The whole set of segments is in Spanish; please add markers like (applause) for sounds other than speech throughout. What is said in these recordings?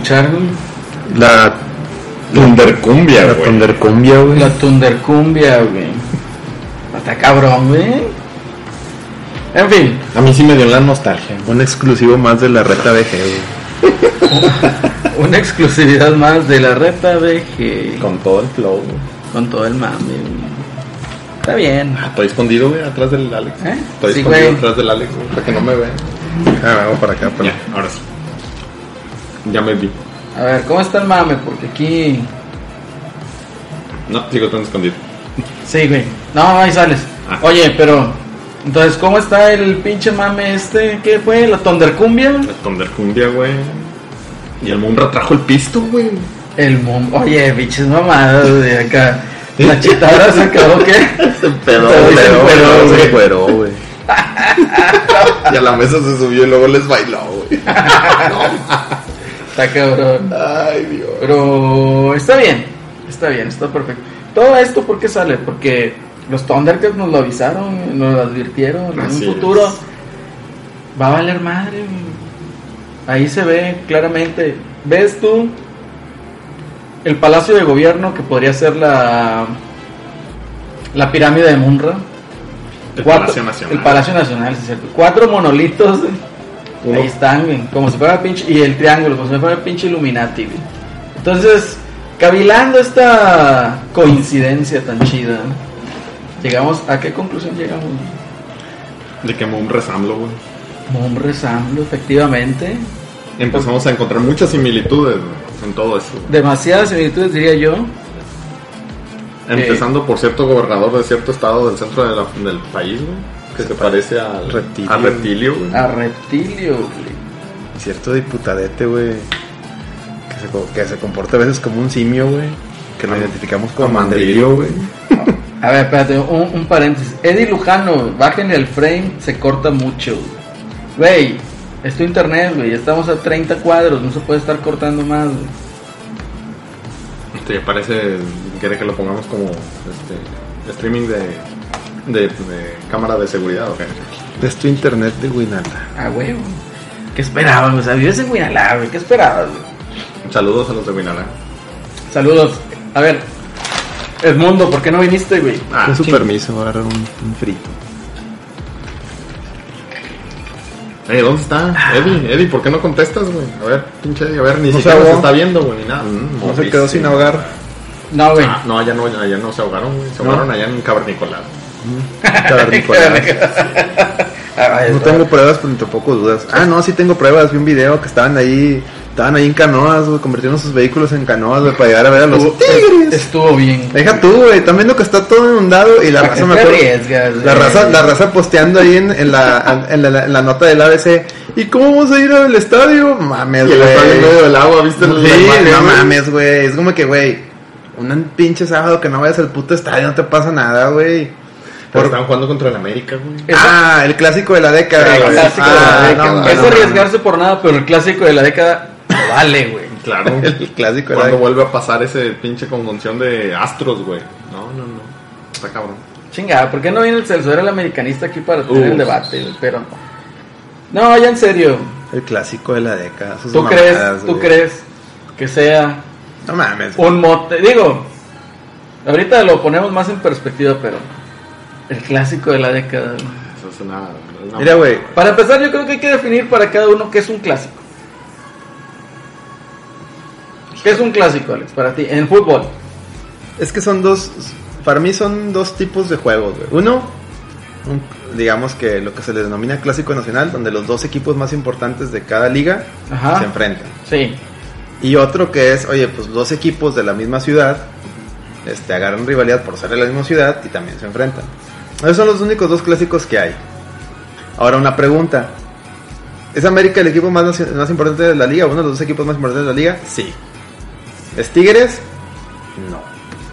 escuchar, güey? La Tundercumbia, La güey. Thundercumbia, güey. La Tundercumbia, güey. Está cabrón, güey. En fin, A mí sí me dio la nostalgia. Un exclusivo más de la reta BG, güey. (laughs) una exclusividad más de la reta BG. Con todo el flow, güey. Con todo el mame, güey. Está bien. Ah, Estoy escondido, güey, atrás del Alex. ¿Eh? Estoy Sí, escondido güey. atrás del Alex, güey, para que no me vean. Ah, vamos para acá, pero. Ya, ahora sí. Ya me vi. A ver, ¿cómo está el mame? Porque aquí. No, sigo tan escondido. Sí, güey. No, ahí sales. Ah. Oye, pero. Entonces, ¿cómo está el pinche mame este? ¿Qué fue? ¿La Tundercumbia? La Tundercumbia, güey. Y el Munra trajo el pisto, güey. El mom. Oye, pinches mamadas de acá. La chitara se quedó, ¿qué? Se pedó, se Se güey. (laughs) Y a la mesa se subió y luego les bailó, güey. (laughs) Está cabrón. Ay, Dios. Pero está bien, está bien, está perfecto. Todo esto, ¿por qué sale? Porque los Thundercats nos lo avisaron, nos lo advirtieron. En un es. futuro va a valer madre. Ahí se ve claramente. ¿Ves tú el palacio de gobierno que podría ser la, la pirámide de Munra? El Cuatro- Palacio Nacional. El Palacio Nacional, sí es cierto. Cuatro monolitos. Uno- Ahí están, güey, como si fuera pinche. Y el triángulo, como si fuera pinche Illuminati, güey. Entonces, cavilando esta coincidencia tan chida, llegamos. ¿A qué conclusión llegamos? De que Munra es AMLO, güey. Un resamblo, efectivamente. Empezamos a encontrar muchas similitudes güey, en todo eso. güey. Demasiadas similitudes, diría yo. Empezando por cierto gobernador de cierto estado del centro de la- del país, güey. Que se parece al Reptilio. al reptilio, güey. A reptilio, güey. Cierto diputadete, güey. Que se, que se comporta a veces como un simio, güey. Que lo Ah, identificamos como mandrillo, güey. A ver, espérate, un, un paréntesis. Eddie Lujano, bájenle el frame, se corta mucho. Güey, es tu internet, güey. Estamos a 30 cuadros, no se puede estar cortando más, güey. Este, parece, quiere que lo pongamos como este, streaming de, de, de cámara de seguridad, ¿o qué? Es tu internet de Winata. Ah, güey. ¿Qué esperabas? O sea, vives en Guinalá, güey. ¿Qué esperabas, güey? Saludos a los de Winala. Saludos. A ver, Edmundo, ¿por qué no viniste, güey? Ah, Con su ching. permiso, voy a agarrar un, un frito. Eh, ¿dónde está? Eddie, Eddie, ¿por qué no contestas, güey? A ver, pinche Eddie, a ver, ni No siquiera se está viendo, güey, ni nada. Mm, No se quedó sin ahogar. No, güey. Ah, no, allá no, allá no se ahogaron, güey. Se ¿No? ahogaron allá en Cavernicolado. (laughs) No tengo pruebas, pero ni tampoco dudas. Ah, no, sí tengo pruebas. Vi un video que estaban ahí estaban ahí en canoas, güey, convirtieron sus vehículos en canoas, güey, para llegar a ver a los Estuvo, tigres. estuvo bien. Deja tú, güey, están viendo que está todo inundado y la ¿Para raza me acuerdo- La raza, la raza posteando ahí en, en la, en, la, en la nota del ABC. ¿Y cómo vamos a ir al estadio? Mames, Y el estadio en medio güey. del agua, ¿viste? Sí, no mames, güey. Es como que, güey, un pinche sábado que no vayas al puto estadio no te pasa nada, güey. Pero estaban jugando contra el América, güey. Ah, el clásico de la década. el clásico de Ah, la década. no, es no, no. arriesgarse por nada, pero el clásico de la década vale, güey. Claro. (laughs) El clásico de la Cuando década. vuelve a pasar ese pinche conjunción de astros, güey. No, no, no. Está cabrón. Chingada, ¿por qué no viene el Celso? Era el americanista aquí para tener Uf. el debate, güey, pero no, ya en serio. El clásico de la década. sus ¿Tú mamadas, crees, tú güey. crees que sea No mames. un mote? Digo, ahorita lo ponemos más en perspectiva, pero el clásico de la década. Eso es una. una- Mira, güey. Para empezar, yo creo que hay que definir para cada uno qué es un clásico. ¿Qué es un clásico, Alex, para ti? En fútbol. Es que son dos, para mí son dos tipos de juegos, güey. Uno, un- digamos que lo que se le denomina clásico nacional, donde los dos equipos más importantes de cada liga Ajá. se enfrentan. Sí. Y otro que es, oye, pues dos equipos de la misma ciudad, este, agarran rivalidad por ser de la misma ciudad y también se enfrentan. Esos son los únicos dos clásicos que hay. Ahora una pregunta. ¿Es América el equipo más, más importante de la liga? ¿Uno de los dos equipos más importantes de la liga? Sí. ¿Es Tigres? No.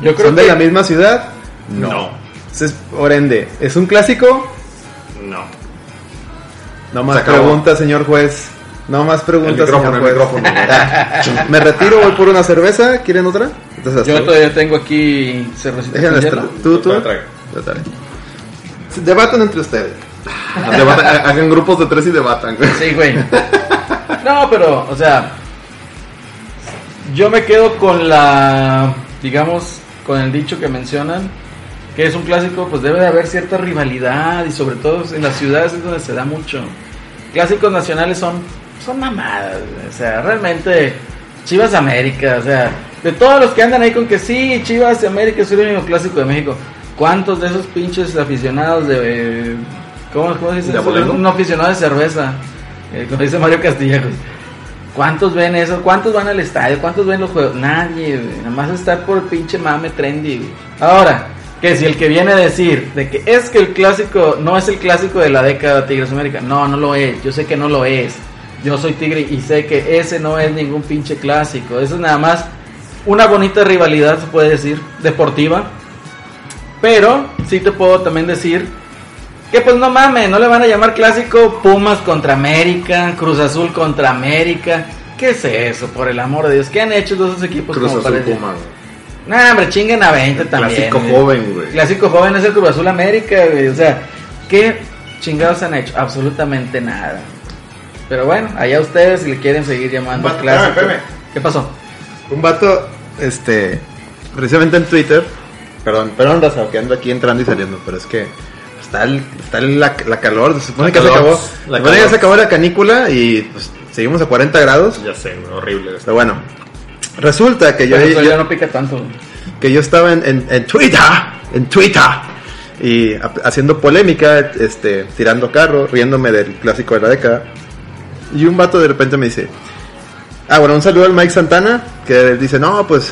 Yo creo ¿Son que de la misma ciudad? No. Entonces, por ende, ¿es un clásico? No. No más Se acabó. preguntas, señor juez. No más preguntas, señor juez. (laughs) Me retiro, voy por una cerveza. ¿Quieren otra? Entonces, yo todavía tengo aquí cervecita Déjenme. ¿Tú, tú? Yo traigo. Yo traigo. Debatan entre ustedes. Debatan- hagan grupos de tres y debatan. Sí, güey. No, pero, o sea, yo me quedo con la, digamos, con el dicho que mencionan, que es un clásico, pues debe de haber cierta rivalidad y sobre todo en las ciudades es donde se da mucho. Clásicos nacionales son, son mamadas, o sea, realmente Chivas América, o sea, de todos los que andan ahí con que sí, Chivas América es el único clásico de México. ¿Cuántos de esos pinches aficionados de... ¿Cómo, cómo se dice? ¿De? Un aficionado de cerveza. Eh, como dice Mario Castillejos. ¿Cuántos ven eso? ¿Cuántos van al estadio? ¿Cuántos ven los juegos? Nadie, güey. Nada más está por el pinche mame trendy, güey. Ahora, que si el que viene a decir de que es que el clásico no es el clásico de la década Tigres América. No, no lo es. Yo sé que no lo es. Yo soy Tigre y sé que ese no es ningún pinche clásico. Eso es nada más una bonita rivalidad, se puede decir, deportiva. Pero sí te puedo también decir que pues no mames, no le van a llamar clásico Pumas contra América, Cruz Azul contra América. ¿Qué es eso, por el amor de Dios? ¿Qué han hecho todos esos equipos Cruz como Azul para decir? Puma, güey. Nah, hombre, chinguen a 20 también. Clásico güey. joven, güey. Clásico joven es el Cruz Azul América, güey. O sea, ¿qué chingados han hecho? Absolutamente nada. Pero bueno, allá ustedes si le quieren seguir llamando Espérame, clásico. espérame. ¿Qué pasó? Un vato, este, precisamente en Twitter, perdón, perdón, Raza, que ando aquí entrando y saliendo, pero es que está, el- está el- la, la calor, se supone La que se calor, acabó, la se supone que se acabó la canícula y pues seguimos a 40 grados, Ya sé, horrible. pero bueno, resulta que yo, yo- ya no pica tanto. que yo estaba en, en, en Twitter, en Twitter, y ha- haciendo polémica, este, tirando carro, riéndome del clásico de la década. Y un vato de repente me dice, ah, bueno, un saludo al Mike Santana, que dice, no, pues,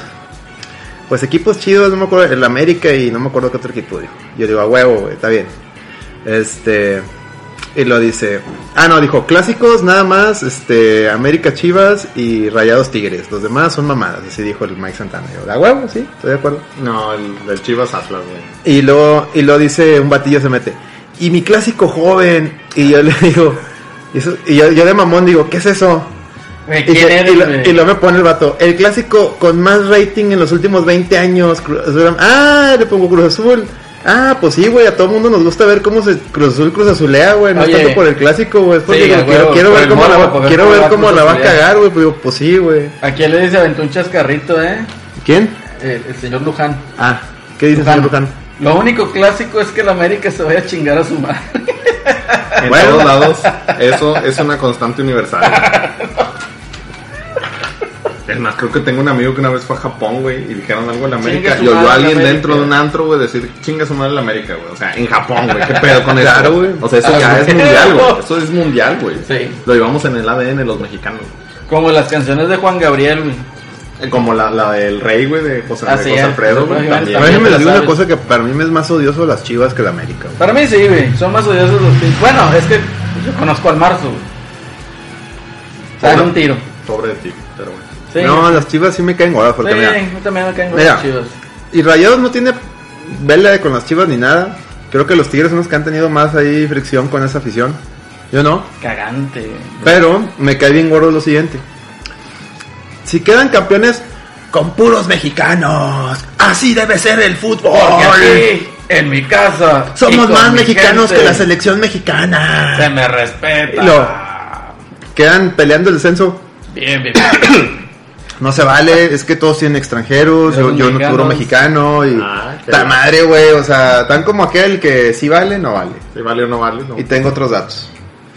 pues equipos chidos, no me acuerdo, el América y no me acuerdo qué otro equipo dijo. Yo digo, a huevo, güey, está bien. Este, y lo dice, ah, no, dijo, clásicos nada más, este, América Chivas y Rayados Tigres. Los demás son mamadas, así dijo el Mike Santana. Yo, a huevo, sí, estoy de acuerdo. No, el del Chivas Atlas, güey. Y lo, y lo dice un batillo se mete. Y mi clásico joven. Y yo le (laughs) digo, y, eso- y yo, yo de mamón digo, ¿qué es eso? Y, ¿Quién se- eres, y lo, güey? y lo me pone el vato. El clásico con más rating en los últimos 20 años. Ah, le pongo Cruz Azul. Ah, pues sí, güey, a todo mundo nos gusta ver cómo se Cruz Azul Cruz Azulea, güey. No es Oye. tanto por el clásico, güey. Es porque Sí, quiero, huevo, quiero ver el cómo la, morbo, va- por ver quiero cómo ver va cómo Cruz la va a cagar, güey. Pues pues sí, güey. ¿A quién le dice aventó un chascarrito, eh? ¿Quién? El, el señor Luján. Ah, ¿qué dices, Luján. señor Luján? Lo único clásico es que el América se vaya a chingar a su madre. En Bueno. todos lados, eso es una constante universal. (laughs) Es más, creo que tengo un amigo que una vez fue a Japón, güey, y dijeron algo en la América. Y oyó a alguien dentro de un antro, güey, decir, chinga su madre la América, güey. O sea, en Japón, güey. ¿Qué (laughs) pedo con eso? Claro, güey. O sea, eso ya es (laughs) mundial, güey. Eso es mundial, güey. Sí. Lo llevamos en el ADN los mexicanos. Como las canciones de Juan Gabriel, güey. Eh, Como la, la del rey, güey, de José, Ah, de sí, José. Alfredo, güey, también. Alfredo. Déjenme les digo una cosa que para mí me es más odioso las chivas que la América. güey. Para mí sí, güey. Son más odiosos los pinches. Bueno, es que yo conozco al Marzo, güey. Sale un tiro. Pobre de ti. Sí. No, las chivas sí me caen gordas porque sí, mira, yo también me caen Mira. los chivos. Y Rayados no tiene vela con las chivas ni nada. Creo que los Tigres son los que han tenido más ahí fricción con esa afición. Yo no. Cagante. Pero me cae bien gordo lo siguiente. Si quedan campeones con puros mexicanos, así debe ser el fútbol. Aquí, en mi casa. Somos más mexicanos gente, que la selección mexicana. Se me respeta. Lo- Quedan peleando el descenso. Bien, bien, bien. (coughs) No se vale, es que todos tienen extranjeros, yo, yo no puro mexicano y Ah, ta bien. madre, güey, o sea, tan como aquel que sí vale, no vale. Si vale o no vale, no. Y tengo otros datos.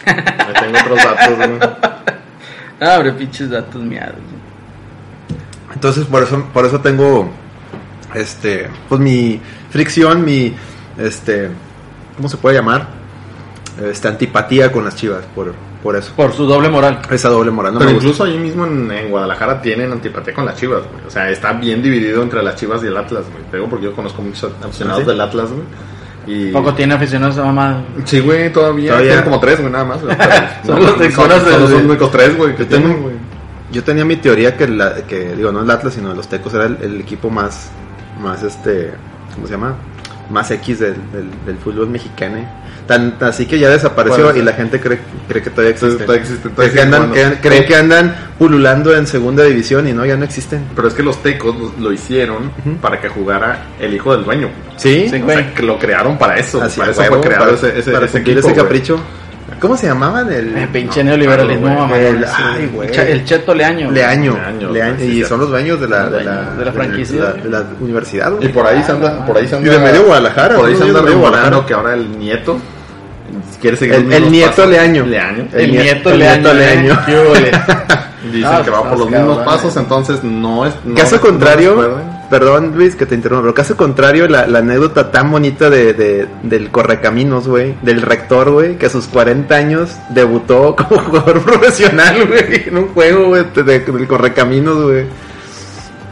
Tengo otros datos, güey. (laughs) Abre pinches datos miados. Entonces por eso por eso tengo este pues mi fricción, mi este ¿cómo se puede llamar? Este antipatía con las Chivas por por eso. Por su doble moral. Esa doble moral no Pero me gusta. incluso ahí mismo en, en Guadalajara tienen antipatía con las chivas, güey. O sea, está bien dividido entre las chivas y el Atlas, güey. Te digo porque yo conozco muchos aficionados ¿Ah, sí? del Atlas, güey. Y... Poco tiene aficionados a mamá. Sí, güey, todavía. Todavía. Tienen como tres, güey, nada más. güey. (laughs) Son los de son, son los únicos tres, güey, que Yo tengo- tienen, güey. Yo tenía mi teoría que la, que digo, no el Atlas, sino los Tecos era el, el equipo más más este, ¿cómo se llama? Más X del, del, del fútbol mexicano. Tan, así que ya desapareció y la gente cree, cree que todavía existe. Todavía existe, Cree todavía que andan, existe, que- bueno. creen que andan pululando en segunda división y no, ya no existen. Pero es que los tecos lo, lo hicieron para que jugara el hijo del dueño. Sí, Sí, O güey. sea, que lo crearon para eso. Así, para eso huevo, fue creado para, ese, ese, para ese equipo, ese capricho. ¿Cómo se llamaban? El, Eh, pinche no, neoliberalismo, claro, mamá. güey. El- Sí. ay, güey. El cha- El cheto Leaño. Leaño. Leaño, Leaño, y son los dueños de la, de la, dueños de la franquicia. de la, de la universidad. Y por ahí se anda, por ahí se Y anda. de medio Guadalajara, Por ahí se anda Y Guadalajara. que ahora el nieto quiere seguir El- el nieto pasos. Leaño. Leaño. El, El nie- nieto el Leaño. nieto Leaño. ¿eh? ¿Qué huele? (laughs) Dicen Ah, que va por los mismos cabrón, pasos, entonces no es. no- Caso contrario. Perdón Luis que te interrumpo, pero caso contrario, la, la anécdota tan bonita de, de- del Correcaminos, güey, del rector, güey, que a sus 40 años debutó (laughs) como jugador profesional, güey, en un juego, güey, de- de- del Correcaminos, güey,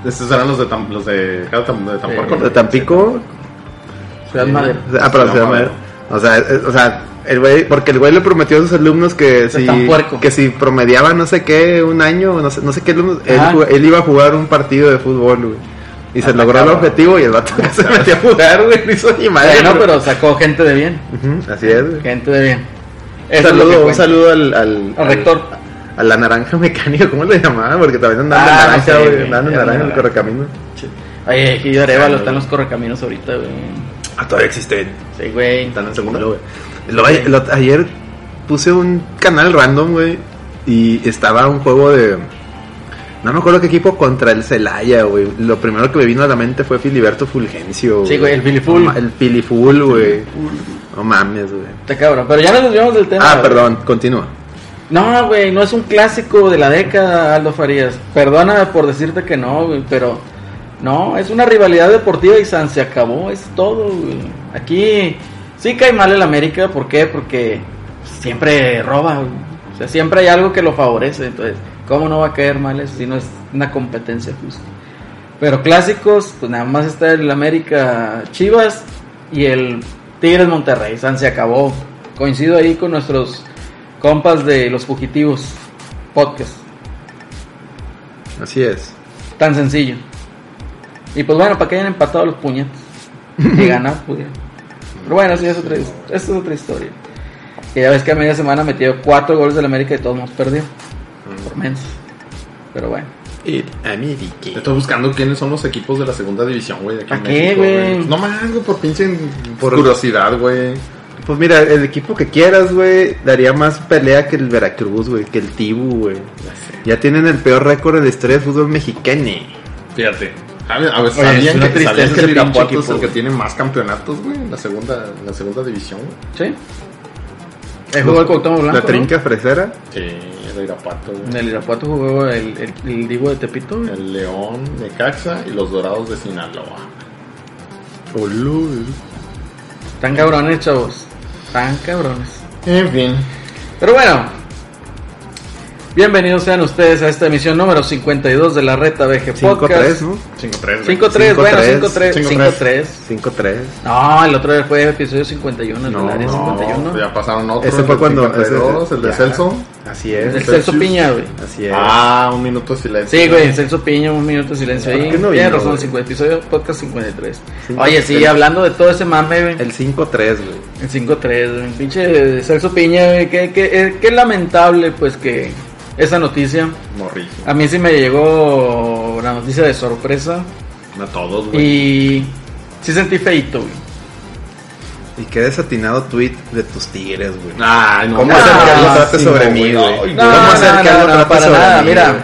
Estos eran los de, Tam- los de, de Tampico. de Tampico. Ciudad Madero. Ah, pero llama- Madero. O sea, eh, o sea, el güey, porque el güey le prometió a sus alumnos que si, que si promediaban no sé qué, un año, no sé, no sé qué alumnos, él iba a jugar un partido de fútbol, güey. Y se logró el objetivo y el vato (laughs) se metió a jugar, güey, no hizo ni madre. Bueno, güey. pero sacó gente de bien. Así es, güey. Gente de bien. Un saludo, un saludo al, al, Al rector. A la naranja mecánica, ¿cómo le llamaban? Porque también andaban Ah, de no naranja, güey. güey. Andaban de Era naranja en el correcamino. Oye, Gillo Arevalo está en los correcaminos ahorita, güey. Ah, todavía existen. Sí, güey. Están en lo- lo- ayer puse un canal random, güey, y estaba un juego de... No me acuerdo qué equipo contra el Celaya, güey. Lo primero que me vino a la mente fue Filiberto Fulgencio. Sí, güey, el Filiful. No El Filiful, güey. No mames, güey. Está cabrón. Pero ya nos desviamos del tema. Ah, perdón, continúa. No, güey, no es un clásico de la década, Aldo Farías. Perdóname por decirte que no, güey, pero no, es una rivalidad deportiva y San se acabó, es todo, güey. Aquí sí cae mal el América, ¿por qué? Porque siempre roba, güey. O sea, siempre hay algo que lo favorece, entonces, ¿cómo no va a caer mal eso si no es una competencia justa? Pero clásicos, pues nada más está el América Chivas y el Tigres Monterrey, San se acabó. Coincido ahí con nuestros compas de Los Fugitivos Podcast. Así es. Tan sencillo. Y pues bueno, para que hayan empatado los puñetes. Y (laughs) ganar, ya. Pero bueno, sí, es otra, es otra historia. Que ya ves que a media semana metió cuatro goles del América y todos nos perdió. Por menos. Pero bueno. El América. Estoy buscando quiénes son los equipos de la segunda división, güey. de aquí en ¿Pa' qué, México, güey? No más, güey, por pinche Por- curiosidad, güey. Pues mira, el equipo que quieras, güey, daría más pelea que el Veracruz, güey, que el Tibu, güey. Ya tienen el peor récord en la historia del fútbol mexicano. Fíjate. A ver, a ver, Oye, es ¿sabían una que, sabían que el Irapuato es el que tiene más campeonatos, güey, en la segunda, en la segunda división, güey? ¿Sí? El jugó el Cuauhtémoc Blanco, La trinca fresera. Sí, el Irapuato. En el Irapuato jugó el, el, el Divo de Tepito, güey. El León, Necaxa y los Dorados de Sinaloa. Tan cabrones, chavos. Tan cabrones. En fin. Pero bueno, Bienvenidos sean ustedes a esta emisión número 52 de la Reta BG 5-3, Podcast. ¿no? 5-3. 5-3, bueno, 5-3. 5-3. 5-3. 5-3. No, el otro fue episodio 51, el No, del área no, 51. Ya pasaron otros. Ese fue el cuando. 52, ese- el de ya. Celso. Así El es. de Celsius. Celso Piña, güey. Así es. Ah, un minuto de silencio. Sí, güey, Celso Piña, un minuto de silencio ¿Por ahí. qué no Tienes razón, güey? 50, episodio podcast 53. Cinco- Oye, sí, el- hablando de todo ese mame, güey. El 5-3, güey. El 5-3, güey. Pinche Celso Piña, güey. Qué, qué, eh, qué lamentable, pues, que esa noticia. Morrillo. A mí sí me llegó la noticia de sorpresa. A todos, güey. Y sí sentí feito, güey. Y qué desatinado tweet de tus tigres, güey. Ay, no. ¿Cómo no, hacer que algo trate sí, sobre no, mí, güey. ¿Cómo no, hacer no, que algo no, trate para sobre nada. mí, Mira, güey?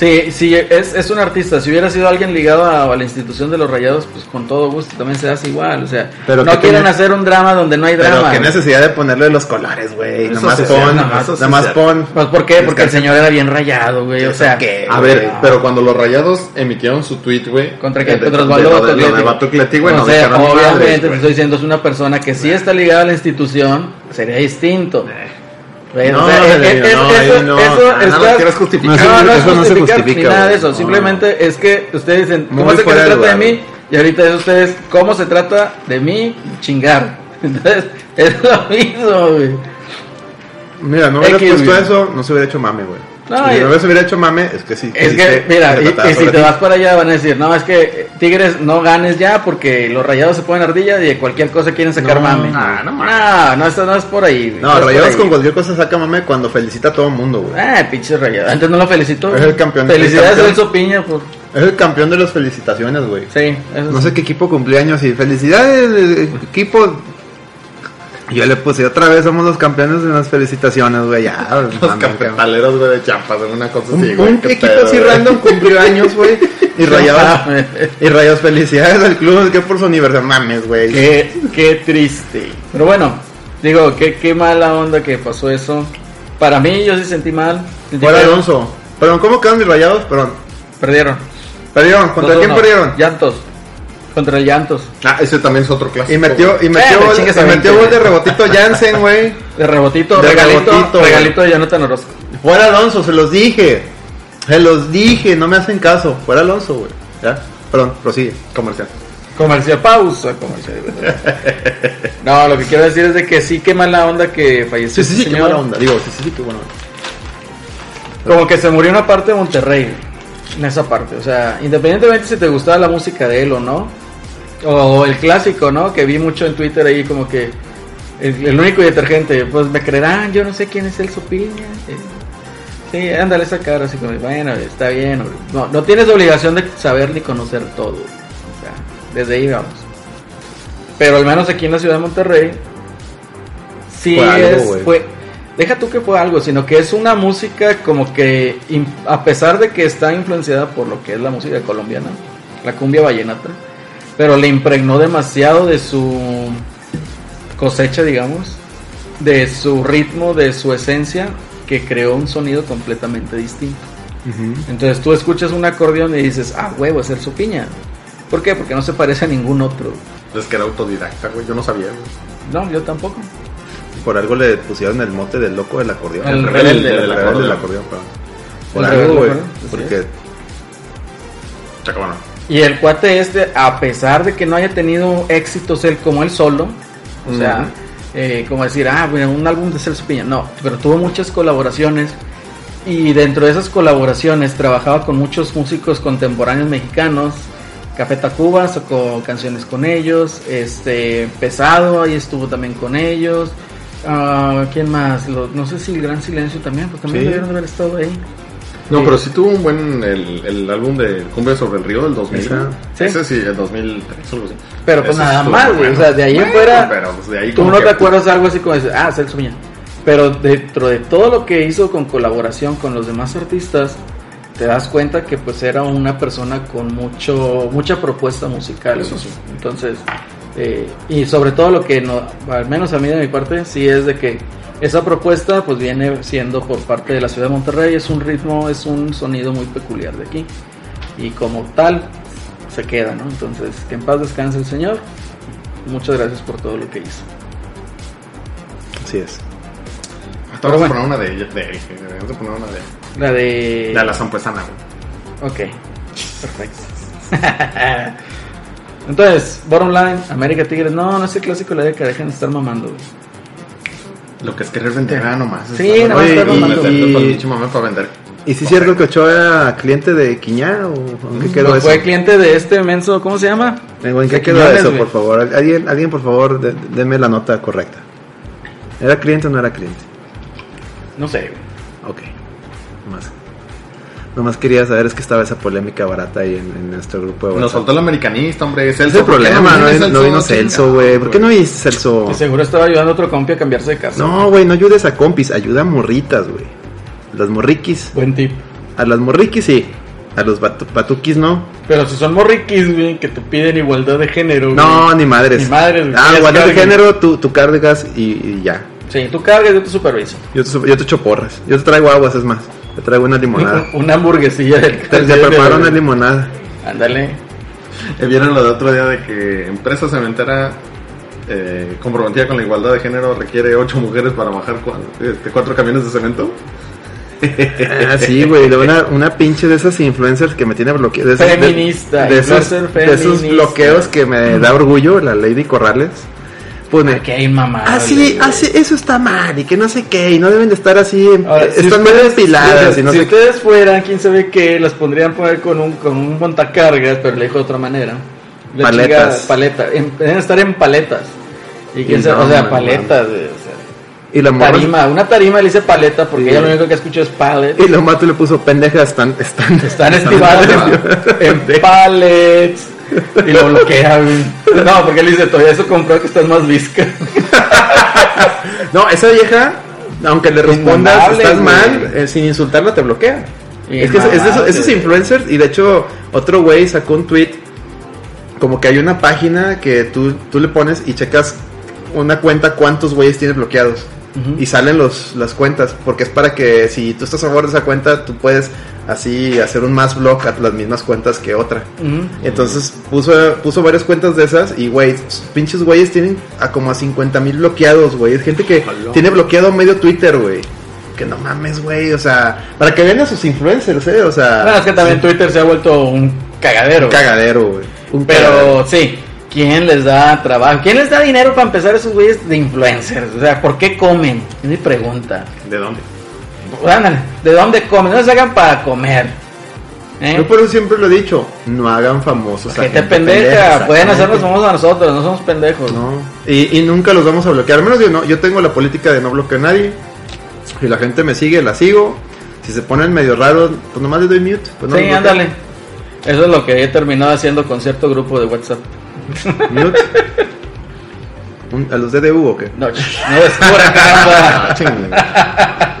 Sí, sí, es, es un artista. Si hubiera sido alguien ligado a, a la institución de los rayados, pues con todo gusto también se hace igual. O sea, Pero no quieren tiene- hacer un drama donde no hay Pero drama. qué güey. necesidad de ponerle los colores, güey. Eso Nada más sí, pon, sí, nada más, nada más sí. pon. Pues, ¿por qué? Porque el señor era bien rayado, güey. O sea, ¿qué? A ver, pero cuando los rayados emitieron su tweet, güey. ¿Contra de- Contra Osvaldo Batucleti, güey, no o sea, obviamente te estoy diciendo, es una persona que sí está ligada a la institución, sería distinto. No, no, es- no, es- no, eso, no. eso no está- lo quieres justificar. No, no, No, es eso no se justifica, ni nada de eso. No. Simplemente es que ustedes dicen, ¿cómo Muy se de trata de lugar, mí? Y ahorita es ustedes, ¿cómo se trata de mí? Chingar. (laughs) Entonces, es lo mismo, güey. Mira, no hubiera puesto eso, no se hubiera hecho mame, güey. No, si no se hubiera hecho mame, es que sí. Es que, mira, y, si te ti. vas para allá van a decir, no, es que Tigres no ganes ya porque los rayados se ponen ardilla y de cualquier cosa quieren sacar No, mame. no no, no, esto no es por ahí. güey, No, por Rayados ahí. con cualquier cosa saca mame cuando felicita a todo el mundo, güey. Ah, pinche rayado. Antes no lo felicitó. Es el campeón, es el Felicidades campeón. Celso Piña por... Es el campeón de las felicitaciones, güey. Sí, eso No sí. sé qué equipo cumpleaños y felicidades, eh, equipo. Yo le puse otra vez, somos los campeones de las felicitaciones, güey. Ya, (laughs) Los cafetaleros, güey, de Chiapas, una cosa Un, así, güey. un qué equipo pedo, así güey. random cumplió años, güey. Y (laughs) rayados. y rayados, felicidades al club, que por su aniversario. Mames, güey. Qué, qué triste. Pero bueno, digo, qué, qué mala onda que pasó eso. Para mí, yo sí sentí mal. Fuera. Alonso. Perdón, ¿cómo quedan mis rayados? Perdón. Perdieron. Perdieron. ¿Contra quién perdieron? Llantos. Contra el Llantos. Ah, ese también es otro clásico. Y metió, y Eh, metió, me gol, y metió 20. gol de rebotito Jansen, güey. (laughs) De rebotito, De regalito, rebotito, regalito de Jonathan Orozco. Fuera Alonso, se los dije. Se los dije, no me hacen caso. Fuera Alonso, güey. ¿Ya? Perdón, prosigue. comercial. Comercial, pausa, comercial. (laughs) no, lo que quiero decir es de que sí, qué mala onda que falleció Sí, sí, sí, este qué señor. buena onda. Digo, sí, sí, sí, qué buena onda. Como que se murió una parte de Monterrey. En esa parte. O sea, independientemente si te gustaba la música de él o no. O el clásico, ¿no? Que vi mucho en Twitter ahí como que el, el único detergente. Pues me creerán, yo no sé quién es el Piña. eh. Sí, ándale esa cara así como, bueno, está bien. No, no tienes obligación de saber ni conocer todo. O sea, desde ahí vamos. Pero al menos aquí en la ciudad de Monterrey, sí Fue es, fue, deja tú que fue algo, sino que es una música como que, a pesar de que está influenciada por lo que es la música colombiana, la cumbia vallenata, pero le impregnó demasiado de su cosecha, digamos, de su ritmo, de su esencia, que creó un sonido completamente distinto. Entonces tú escuchas un acordeón y dices, ah, huevo, es el su piña. ¿Por qué? Porque no se parece a ningún otro. Es que era autodidacta, güey. Yo no sabía, güey. No, yo tampoco. Por algo le pusieron el mote del loco del acordeón. El rebelde rebelde del del acordeón, del acordeón. acordeón, perdón. Por El algo, güey. Porque Chaca, bueno. Y el cuate este, a pesar de que no haya tenido éxitos él como él solo, o sea, eh, como decir, ah, bueno, un álbum de Celso Piña, no, pero tuvo muchas colaboraciones y dentro de esas colaboraciones trabajaba con muchos músicos contemporáneos mexicanos. Café Tacuba sacó canciones con ellos, este Pesado ahí estuvo también con ellos. Ah, ¿Quién más? Lo- no sé si el Gran Silencio también, pues también Sí. debieron de haber estado ahí. No, pero sí tuvo un buen. El, el álbum de Cumbia sobre el Río del 2000. Esa. Sí. Ese sí, el 2003 o algo así. Pero pues Ese nada muy güey. O sea, de ahí en Bueno, fuera. Pero pues de ahí Tú no que- te acuerdas algo así como ah, Celso Piña. Pero dentro de todo lo que hizo con colaboración con los demás artistas, te das cuenta que pues era una persona con mucho mucha propuesta musical. Eso sí. Entonces, eh, y sobre todo lo que no, al menos a mí de mi parte, sí es de que esa propuesta pues viene siendo por parte de la ciudad de Monterrey, es un ritmo, es un sonido muy peculiar de aquí. Y como tal, se queda, ¿no? Entonces, que en paz descanse el Señor. Muchas gracias por todo lo que hizo. así es. Pero Vamos a poner una de ella, de eh, Vamos a poner una de, La de... de la zampuesana, güey. Ok, perfecto. (laughs) Entonces, bottom line, América Tigres. No, no es el clásico de la década, dejen de estar mamando. güey. Lo que es querer vender, ah, nomás. Sí, Está- nomás y mamando. meterte Y- para vender. ¿Y si es cierto que Ochoa era cliente de Quiñá o en qué quedó Pues eso? fue cliente de este menso, ¿cómo se llama? ¿En qué de quedó Quiñones, eso, güey. por favor? Alguien, alguien por favor, de- denme la nota correcta. ¿Era cliente o no era cliente? No sé, güey. Ok. Nomás, quería saber, es que estaba esa polémica barata ahí en, en nuestro grupo de Nos soltó el americanista, hombre. Es Celso, el ¿por qué problema, no, vino- no vino Celso, güey. ¿Por qué no viste Celso? Que seguro estaba ayudando a otro compi a cambiarse de casa. No, güey, no ayudes a compis, ayuda a morritas, güey. Las morriquis. Buen tip. A las morriquis sí. A los batu- batuquis no. Pero si son morriquis, güey, que te piden igualdad de género, güey. No, ni madres. Ni madres, güey. Ah, igualdad de género, tú, tú cargas y, y ya. Sí, tú cargas, yo te superviso. Yo te, yo te echo porras. Yo te traigo aguas, es más. Te traigo una limonada. Un- (laughs) Una hamburguesilla del Te, te preparo una limonada. Ándale. Eh, Vieron lo de otro día de que empresa cementera eh, comprometida con la igualdad de género requiere ocho mujeres para bajar este, cuatro camiones de cemento. Ah, sí, güey. de Una, una pinche de esas influencers que me tiene bloqueado. De, esos- de- Feminista, de, esos, de bloqueos que me da orgullo, la Lady Corrales. Pone. Aquí hay mamá. Así, así, eso está mal y que no sé qué, y no deben de estar así, Ahora, eh, si están mal ustedes- depiladas si, y no si sé qué. ustedes fueran, quién sabe qué, las pondrían poner con un, con un montacargas, pero le dijo de otra manera. La Paletas. chingada, paleta. En- deben estar en paletas. Y quién Y sabe, no, o sea, man, paletas. o sea, Y la morra, tarima, una tarima le dice paleta porque Sí. ella lo único que escucha es pallet. y la mato le puso pendejas, están, están, Están (laughs) estimados en pallets. Y lo bloquea, güey. No, porque él dice, todavía eso compró que estás más visca. (laughs) No, esa vieja, aunque le respondas, Inmamable, estás güey. mal, eh, sin insultarla te bloquea. Es que es, es de esos influencers, y de hecho, otro güey sacó un tweet, como que hay una página que tú, tú le pones y checas una cuenta cuántos güeyes tienes bloqueados. Y salen los, las cuentas, porque es para que si tú estás a favor de esa cuenta, tú puedes así hacer un más block a las mismas cuentas que otra. Entonces puso, puso varias cuentas de esas y, güey, pinches güeyes tienen a como a 50 mil bloqueados, güey. Es gente que tiene bloqueado medio Twitter, güey. Que no mames, güey. O sea, para que vean a sus influencers, ¿eh? O sea, Bueno, es que también Twitter se ha vuelto un cagadero. un cagadero, güey. Cagadero. Pero sí, ¿quién les da trabajo? ¿Quién les da dinero para empezar a esos güeyes de influencers? O sea, ¿por qué comen? Es mi pregunta. ¿De dónde? Ándale, ¿de dónde comen? No se hagan para comer. ¿Eh? Yo por eso siempre lo he dicho, no hagan famosos. a Gente gente pendeja, pueden hacernos famosos a nosotros, no somos pendejos. No. Y, y nunca los vamos a bloquear. Al menos yo no. Yo tengo la política de no bloquear a nadie. Si la gente me sigue, la sigo. Si se ponen medio raros, pues nomás le doy mute. Pues no sí, ándale. Eso es lo que he terminado haciendo con cierto grupo de WhatsApp. Mute. ¿A los DDU o qué? No, no descubran, caramba.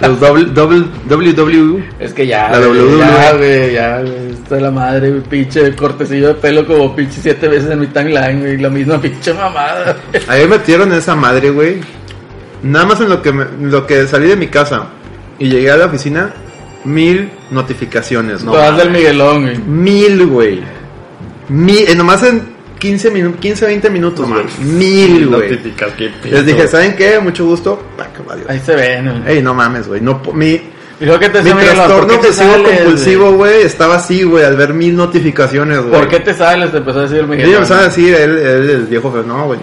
(laughs) Los doble, doble, WW. Es que ya, La WWE. ya, güey, ya, güey, esto de la madre, güey, pinche cortecillo de pelo como pinche siete veces en mi timeline, güey, la misma pinche mamada. Ahí me metieron esa madre, güey. Nada más en lo que, me- lo que salí de mi casa y llegué a la oficina, mil notificaciones, ¿no? Todas del Miguelón, güey. Mil, güey. Mil, eh, nomás en 15, minu 15 20 minutos, güey. Mil, güey. Les dije, ¿saben qué? Mucho gusto. Pac, adiós. Ahí se ven, güey. Ey, no mames, güey. No, mi, que te mi decía Miguelón, ¿por trastorno obsesivo compulsivo, güey, estaba así, güey, al ver mil notificaciones, güey? ¿Por qué te sales? Te empezó a decir el Miguelón. yo empezaba a decir, él, él, el viejo no, güey.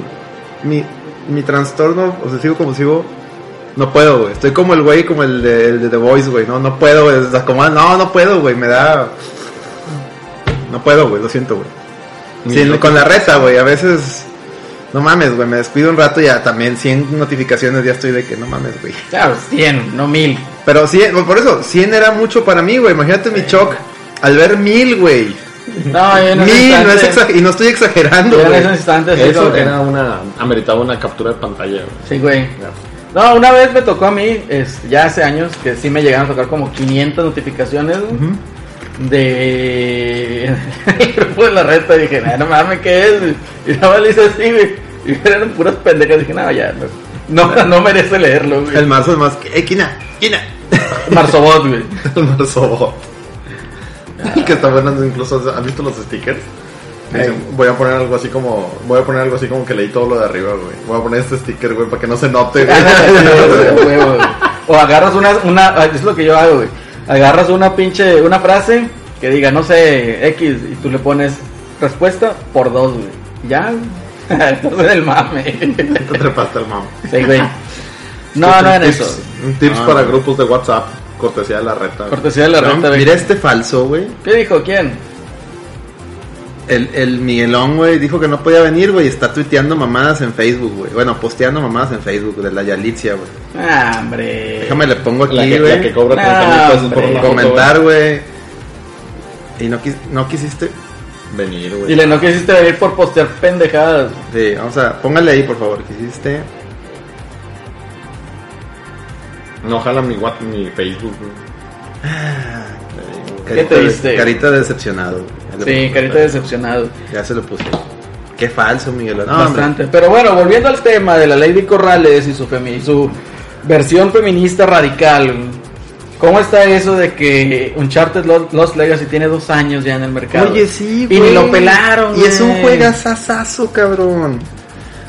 Mi, mi trastorno obsesivo compulsivo, no puedo, güey. Estoy como el güey, como el de, el de The Voice, güey. No, no puedo, güey. O sea, como, no, no puedo, güey. Me da. No puedo, güey. Lo siento, güey. Sí, con la reta, güey. A veces. No mames, güey. Me descuido un rato y ya también 100 notificaciones ya estoy de que no mames, güey. Claro, 100, no 1000. Pero 100, por eso, 100 era mucho para mí, güey. Imagínate mi shock al ver mil, güey. No, yo en ese Mil, no es exager- y no estoy exagerando, en ese instante sí, Eso que- era una. ameritaba una captura de pantalla, güey. Sí, güey. No, una vez me tocó a mí, es, ya hace años, que sí me llegaron a tocar como 500 notificaciones güey, de grupo de la reta. Y dije, "Nah, no mames, ¿qué es? güey?". Y nada más le hice así. Y eran puras pendejas. Dije, no, ya, no, no, no merece leerlo, güey. El marzo es más que. ¡Eh, Kina! ¡Kina! Marzobot, güey. El marzo. que está bueno, incluso. ¿Han visto los stickers? Dicen, voy a poner algo así como. Voy a poner algo así como que leí todo lo de arriba, güey. Voy a poner este sticker, güey, para que no se note, güey. O agarras una, una, ah, es lo que yo hago, güey. Agarras una pinche, una frase que diga, no sé, X, y tú le pones respuesta por dos, güey. Ya, entonces (laughs) el mame. Te trepaste al mamo. Sí, güey. No, no en Tips- eso. Un tips No, para no. grupos de WhatsApp. Cortesía de la reta. Cortesía de la güey. mira este falso, güey. ¿Qué dijo? ¿Quién? El, el Miguelón, güey, dijo que no podía venir, güey, y está tuiteando mamadas en Facebook, güey. Bueno, posteando mamadas en Facebook de la Yalitzia, güey. Ah, hombre. Déjame le pongo aquí, que, la que güey. cobra 30 mil No, pesos por Comentar, güey. Y no, quis- no quisiste. güey. Venir, güey. Dile, no quisiste venir por postear pendejadas. Sí, vamos a. Póngale ahí, por favor. Quisiste. No jala mi, Whats- mi Facebook, güey. ¿Qué te de- diste? Carita de decepcionado. Sí, carita decepcionado. Ya se lo puse. Qué falso, Miguelón. No, hombre. Bastante. Pero bueno, volviendo al tema de la Lady Corrales y su, femi- su versión feminista radical. ¿Cómo está eso de que Uncharted Lo- Lost Legacy tiene dos años ya en el mercado? Oye, sí, Y güey. ni lo pelaron, Y es un juegazazazo, cabrón.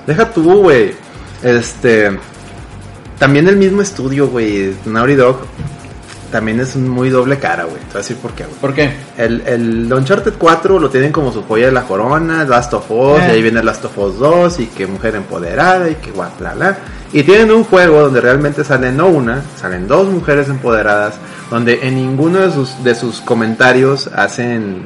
Deja tú, güey. Este. También el mismo estudio, güey. Naughty Dog. También es muy doble cara, güey. Te voy a decir por qué, güey. ¿Por qué? El, el Uncharted 4 lo tienen como su joya de la corona, Last of Us, Eh. y ahí viene Last of Us 2, y que mujer empoderada, y que guau, bla, bla. Y tienen un juego donde realmente salen no una, salen dos mujeres empoderadas, donde en ninguno de sus, de sus comentarios hacen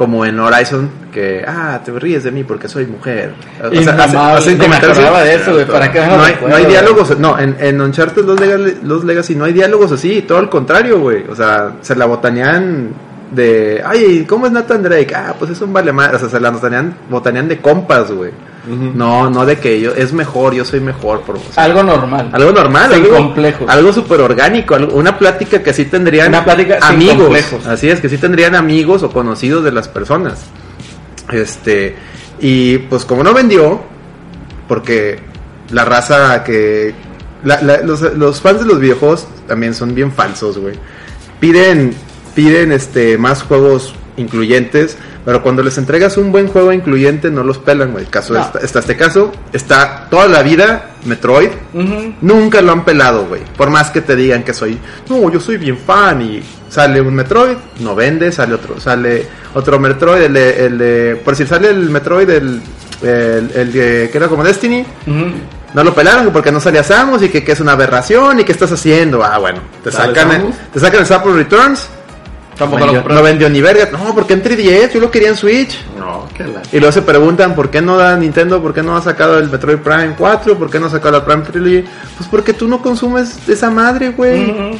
como en Horizon, que, ah, te ríes de mí porque soy mujer. O sea, hacen comentarios de eso, güey. ¿Para qué No hay, no hay diálogos, no, en, en Uncharted los Legacy, los Legacy no hay diálogos así, todo al contrario, güey. O sea, se la botanean de, ay, ¿cómo es Nathan Drake? Ah, pues es un vale más, o sea, se la botanean, botanean de compas, güey. No, no de que yo, es mejor, yo soy mejor, por, o sea, Algo normal. algo normal, Sin algo, complejos. algo súper orgánico, algo- una plática que sí tendrían Una plática sin amigos, complejos. así es, que sí tendrían amigos o conocidos de las personas. Este, y pues como no vendió, porque la raza que... la- la- los, los fans de los videojuegos también son bien falsos, güey. Piden, piden este, más juegos incluyentes, pero cuando les entregas un buen juego incluyente no los pelan, güey. El caso No. está, este caso, está toda la vida Metroid. Nunca lo han pelado, güey. Por más que te digan que soy, no, yo soy bien fan y sale un Metroid, no vende, sale otro, sale otro Metroid, el de, el de por si sale el Metroid, el, el, el de- que era como Destiny, no lo pelaron porque no salía Samus y que, que es una aberración y que estás haciendo. Ah, bueno, te ¿Sale sacan, Samus? te sacan el Samus Returns. Tampoco no, lo vendió, compré. no vendió ni verga. No, porque en 3DS, yo lo quería en Switch. No, que la. Y luego se preguntan por qué no da Nintendo, por qué no ha sacado el Metroid Prime 4, por qué no ha sacado la Prime Trilogy. Pues porque tú no consumes esa madre, güey. Ujú.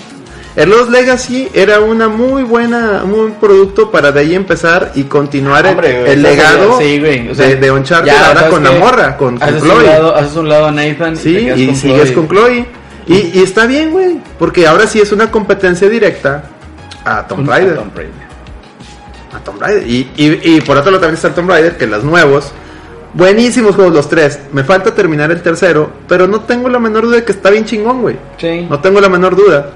El Lost Legacy era una muy buena, un buen producto para de ahí empezar y continuar el- Hombre, güey, el, o sea, legado sí, güey, o sea, de, de Uncharted ya, ahora ¿sabes con la qué? morra, con, con haces Un Chloe. lado, haces un lado a Nathan Sí, te quedas y con sigues Chloe. con Chloe. Y, y está bien, güey, porque ahora sí es una competencia directa a Tomb Raider. Tomb Raider. A Tomb Raider. Y, y, y por otro lado también está el Tomb Raider, que los nuevos. Buenísimos juegos los tres. Me falta terminar el tercero, pero no tengo la menor duda de que está bien chingón, güey. Sí. No tengo la menor duda.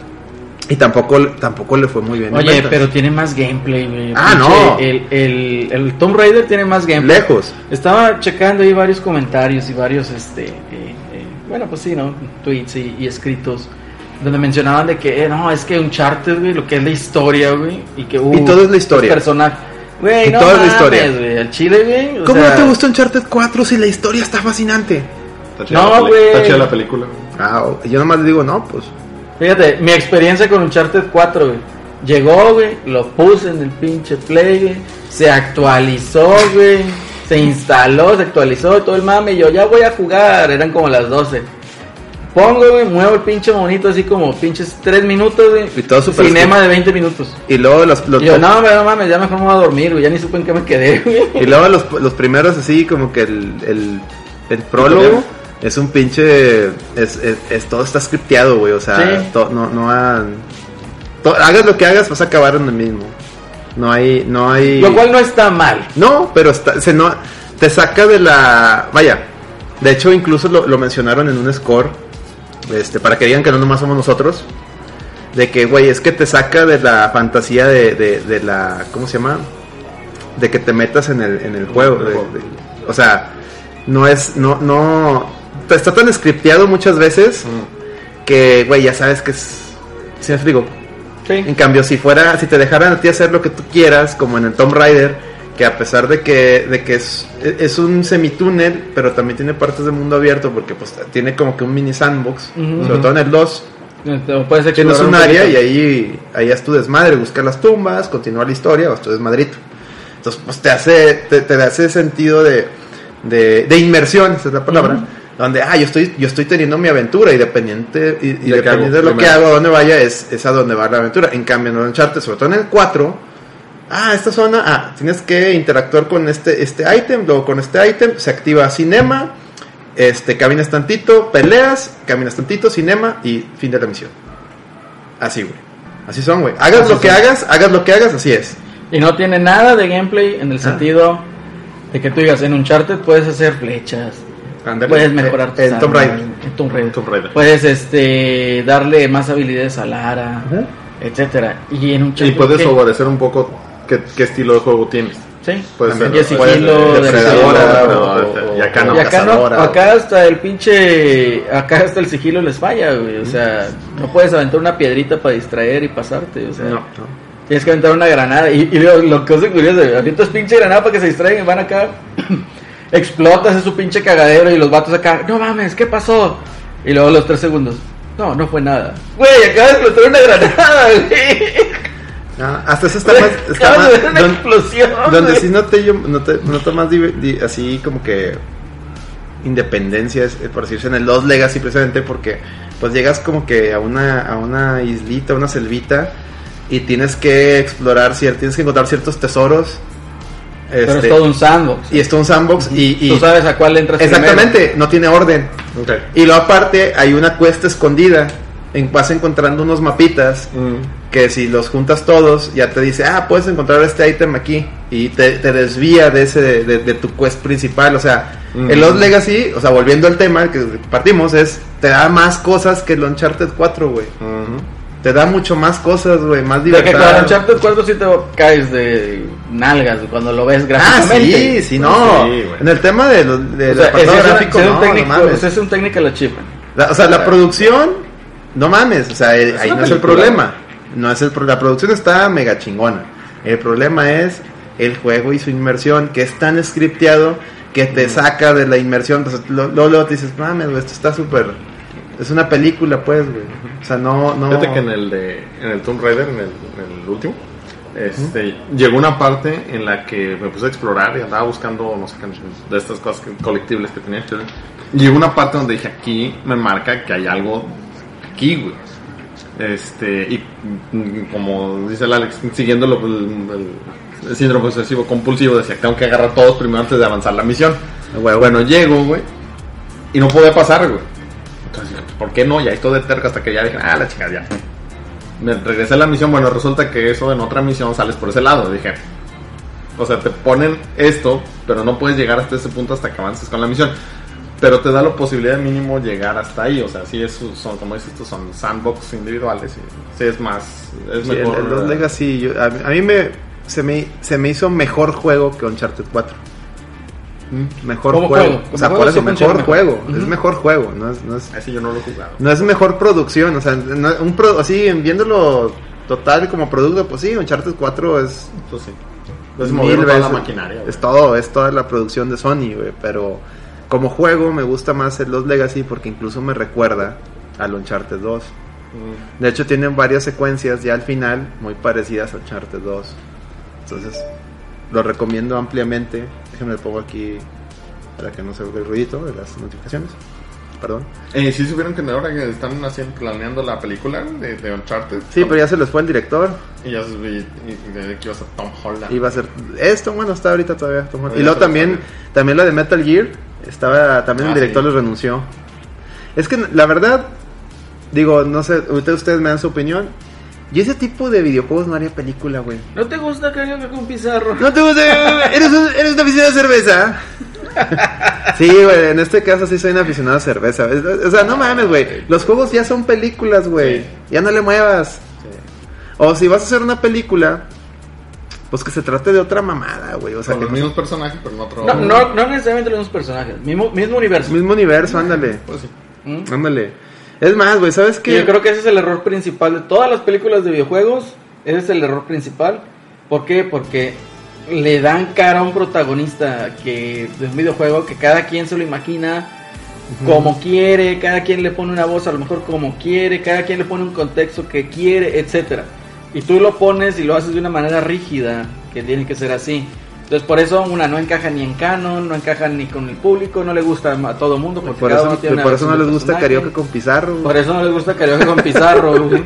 Y tampoco, tampoco le fue muy bien. en Oye, pero tiene más gameplay, güey. Ah, Pinche, no. El, el, el Tomb Raider tiene más gameplay. Lejos. Estaba checando ahí varios comentarios y varios, este, eh, eh, bueno, pues sí, ¿no? Tweets y, y escritos donde mencionaban de que, eh, no, es que Uncharted, güey, lo que es la historia, güey, y que, uh, Y todo es la historia. los personajes. Güey, Y no todo es la mames, historia. güey, al chile, güey. o ¿Cómo sea, no te gustó Uncharted 4 si la historia está fascinante? Está chida No, güey. Está chida la película. Ah, yo nomás le digo, no, pues. Fíjate, mi experiencia con Uncharted 4, güey. Llegó, güey, lo puse en el pinche play, güey. Se actualizó, güey. Se instaló, se actualizó todo el mame. Y yo ya voy a jugar. Eran como las 12. Pongo, güey, muevo el pinche monito así como pinches 3 minutos, güey. Y todo Cinema de 20 minutos. Y luego los, los Y yo, no, no mames, ya mejor me voy a dormir, güey. Ya ni supe en qué me quedé, (laughs) güey. Y luego los, los primeros así como que el, el, el prólogo es un pinche... Es, es, es- todo está scripteado, güey. O sea, Sí. to- no, no han... to- hagas lo que hagas, vas a acabar en el mismo. No hay... No hay... Lo cual no está mal. No, pero está, se no, te saca de la... Vaya, de hecho incluso lo, lo mencionaron en un score, este, para que digan que no nomás somos nosotros, de que, güey, es que te saca de la fantasía de, de, de la... ¿Cómo se llama? De que te metas en el, en el juego. de- o sea, no es... No, no... Está tan scripteado muchas veces que, güey, ya sabes que es... ¿Sí me explico? En cambio, si fuera, si te dejaran a ti hacer lo que tú quieras, como en el Tomb Raider, que a pesar de que, de que es, es un semitúnel, pero también tiene partes de mundo abierto, porque pues tiene como que un mini sandbox, sobre todo en el 2, Entonces, puedes tienes un un área y ahí, ahí haz tu desmadre, buscar las tumbas, continuar la historia, o tu desmadrito. Entonces, pues te hace, te, te hace sentido de, de, de inmersión, esa es la palabra. Donde, ah, yo estoy, yo estoy teniendo mi aventura y dependiente, y, y ¿De hago lo que hago, a dónde vaya, es, es a dónde va la aventura. En cambio, en Uncharted, sobre todo en el 4, ah, esta zona, ah, tienes que interactuar con este, este ítem, luego con este ítem, se activa cinema, este, caminas tantito, peleas, caminas tantito, cinema y fin de la misión. Así, güey. Así son, güey. Hagas Así lo que hagas, hagas lo que hagas, así es. Y no tiene nada de gameplay en el Ah. sentido de que tú digas, en Uncharted puedes hacer flechas, Ándale. puedes mejorar tus Eh, en Tomb Raider. en Tomb Raider. Tomb Raider. Puedes este darle más habilidades a Lara, Ujú. etcétera. Y en Y Uncharted puedes ¿qué? favorecer un poco qué, qué estilo de juego tienes. Sí. Puede ser, Y sigilo, depredadora, acción. pero- y acá no. y acá no, acá hasta el pinche, acá hasta el sigilo les falla, güey. O sea, no puedes aventar una piedrita para distraer y pasarte, o sea, No, no. tienes que aventar una granada. Y, y lo, lo que es curioso, avientas pinche granada para que se distraigan y van acá, (coughs) explotas, es su pinche cagadero y los vatos acá, no mames, ¿qué pasó? Y luego los tres segundos, no, no fue nada. Güey, acaba de explotar una granada, (laughs) güey. Ah, hasta eso está más. Está más una don- explosión. donde güey. sí noté yo, noté, noto más di- así como que independencia, es, eh, por decirse en el Lost Legacy precisamente, porque pues llegas como que a una, a una islita, una selvita, y tienes que explorar, tienes que encontrar ciertos tesoros. Pero este, es todo un sandbox. Y está un sandbox y... y- Tú sabes a cuál entras exactamente, no tiene orden. Y luego aparte hay una cuesta escondida. En, vas encontrando unos mapitas Mm. que si los juntas todos ya te dice, ah, puedes encontrar este ítem aquí y te, te desvía de ese de, de tu quest principal, o sea, Mm. el Lost Legacy, o sea, volviendo al tema que partimos es te da más cosas que el Uncharted 4, güey. Te da mucho más cosas, güey, más libertad. con Uncharted 4 sí te caes de nalgas cuando lo ves Ah, gráficamente. sí, sí, no. Sí, güey. en el tema de los de O sea, ese gráfico, es no, un técnico, no ese es un technical achievement. La- o sea, la producción, no mames, o sea, eh, ahí no es el problema. No es el pro- la producción está mega chingona. El problema es el juego y su inmersión, que es tan scripteado que te saca de la inmersión. Pues, lo- luego, luego te dices, mames, güey, esto está súper. Es una película, pues, güey. O sea, no, no. Fíjate que en el de en el Tomb Raider, en el, en el último, este, llegó una parte en la que me puse a explorar y andaba buscando, no sé qué, de estas cosas que- colectibles que tenía. Llegó una parte donde dije, aquí me marca que hay algo aquí, güey. Este, y mm, como dice el Alex, siguiendo lo- el, el síndrome obsesivo compulsivo, decía, tengo que agarrar todos primero antes de avanzar la misión. Güey, Bueno, llego, güey, y no podía pasar, güey. Entonces dije, ¿por qué no? Ya estoy de terca hasta que ya dije, ah, la chica, ya. Me regresé a la misión, bueno, resulta que eso en otra misión sales por ese lado. Dije, o sea, te ponen esto, pero no puedes llegar hasta ese punto hasta que avances con la misión. Pero te da la posibilidad de mínimo llegar hasta ahí. O sea, sí, es, son, como dices, estos son sandbox individuales. Y, sí, es más. Es Sí, el, mejor. el Lost Legacy, yo- a, mí- a mí me se, me se me hizo mejor juego que Uncharted 4. Mm, Mejor juego. juego, O sea, por eso, mejor mejor. juego. Es mejor juego. No es, no es, Ese yo no lo he jugado. no es mejor producción. O sea, no- un pro- así, viéndolo total como producto, pues sí, Uncharted 4 es. Eso sí. Es mil mover toda la veces- maquinaria. Es todo, es toda la producción de Sony, güey. Pero como juego me gusta más el Lost Legacy porque incluso me recuerda al Uncharted 2. Mm. De hecho, tienen varias secuencias ya al final muy parecidas a Uncharted 2. Entonces, lo recomiendo ampliamente. Déjenme pongo aquí para que no se oiga el ruidito de las notificaciones. Perdón. Eh, ¿Sí supieron que ahora que están haciendo, planeando la película de, de Uncharted? Sí, pero ya se les fue el director. Y ya se- y, y de que iba a ser Tom Holland. Iba a ser esto, bueno, está ahorita todavía. Tom Holland. Y luego también, también la de Metal Gear. Estaba, también Ah, el director sí. les renunció. Es que la verdad, digo, no sé, ahorita ustedes me dan su opinión. Yo ese tipo de videojuegos no haría película, güey. ¿No te gusta que haga con pizarro? No te gusta, eres, un, eres una aficionado a cerveza. Sí, güey, en este caso sí soy un aficionado a cerveza. O sea, no mames, güey. Los juegos ya son películas, güey. Sí. Ya no le muevas. O si vas a hacer una película, pues que se trate de otra mamada, güey. O sea, Con que los mismos personajes, pero en otro. No, no, no necesariamente los mismos personajes, mismo, mismo universo. mismo universo, ándale. Pues sí. ¿Mm? Ándale. Es más, güey, ¿sabes qué? yo creo que ese es el error principal de todas las películas de videojuegos. Ese es el error principal. ¿Por qué? Porque le dan cara a un protagonista que de un videojuego que cada quien se lo imagina como quiere, cada quien le pone una voz a lo mejor como quiere, cada quien le pone un contexto que quiere, etcétera. Y tú lo pones y lo haces de una manera rígida, que tiene que ser así. Entonces por eso una no encaja ni en canon, no encaja ni con el público, no le gusta a todo mundo. Porque Por cada eso, uno tiene por eso no les gusta personaje. karaoke con Pizarro. güey. Por eso no les gusta karaoke con Pizarro, güey.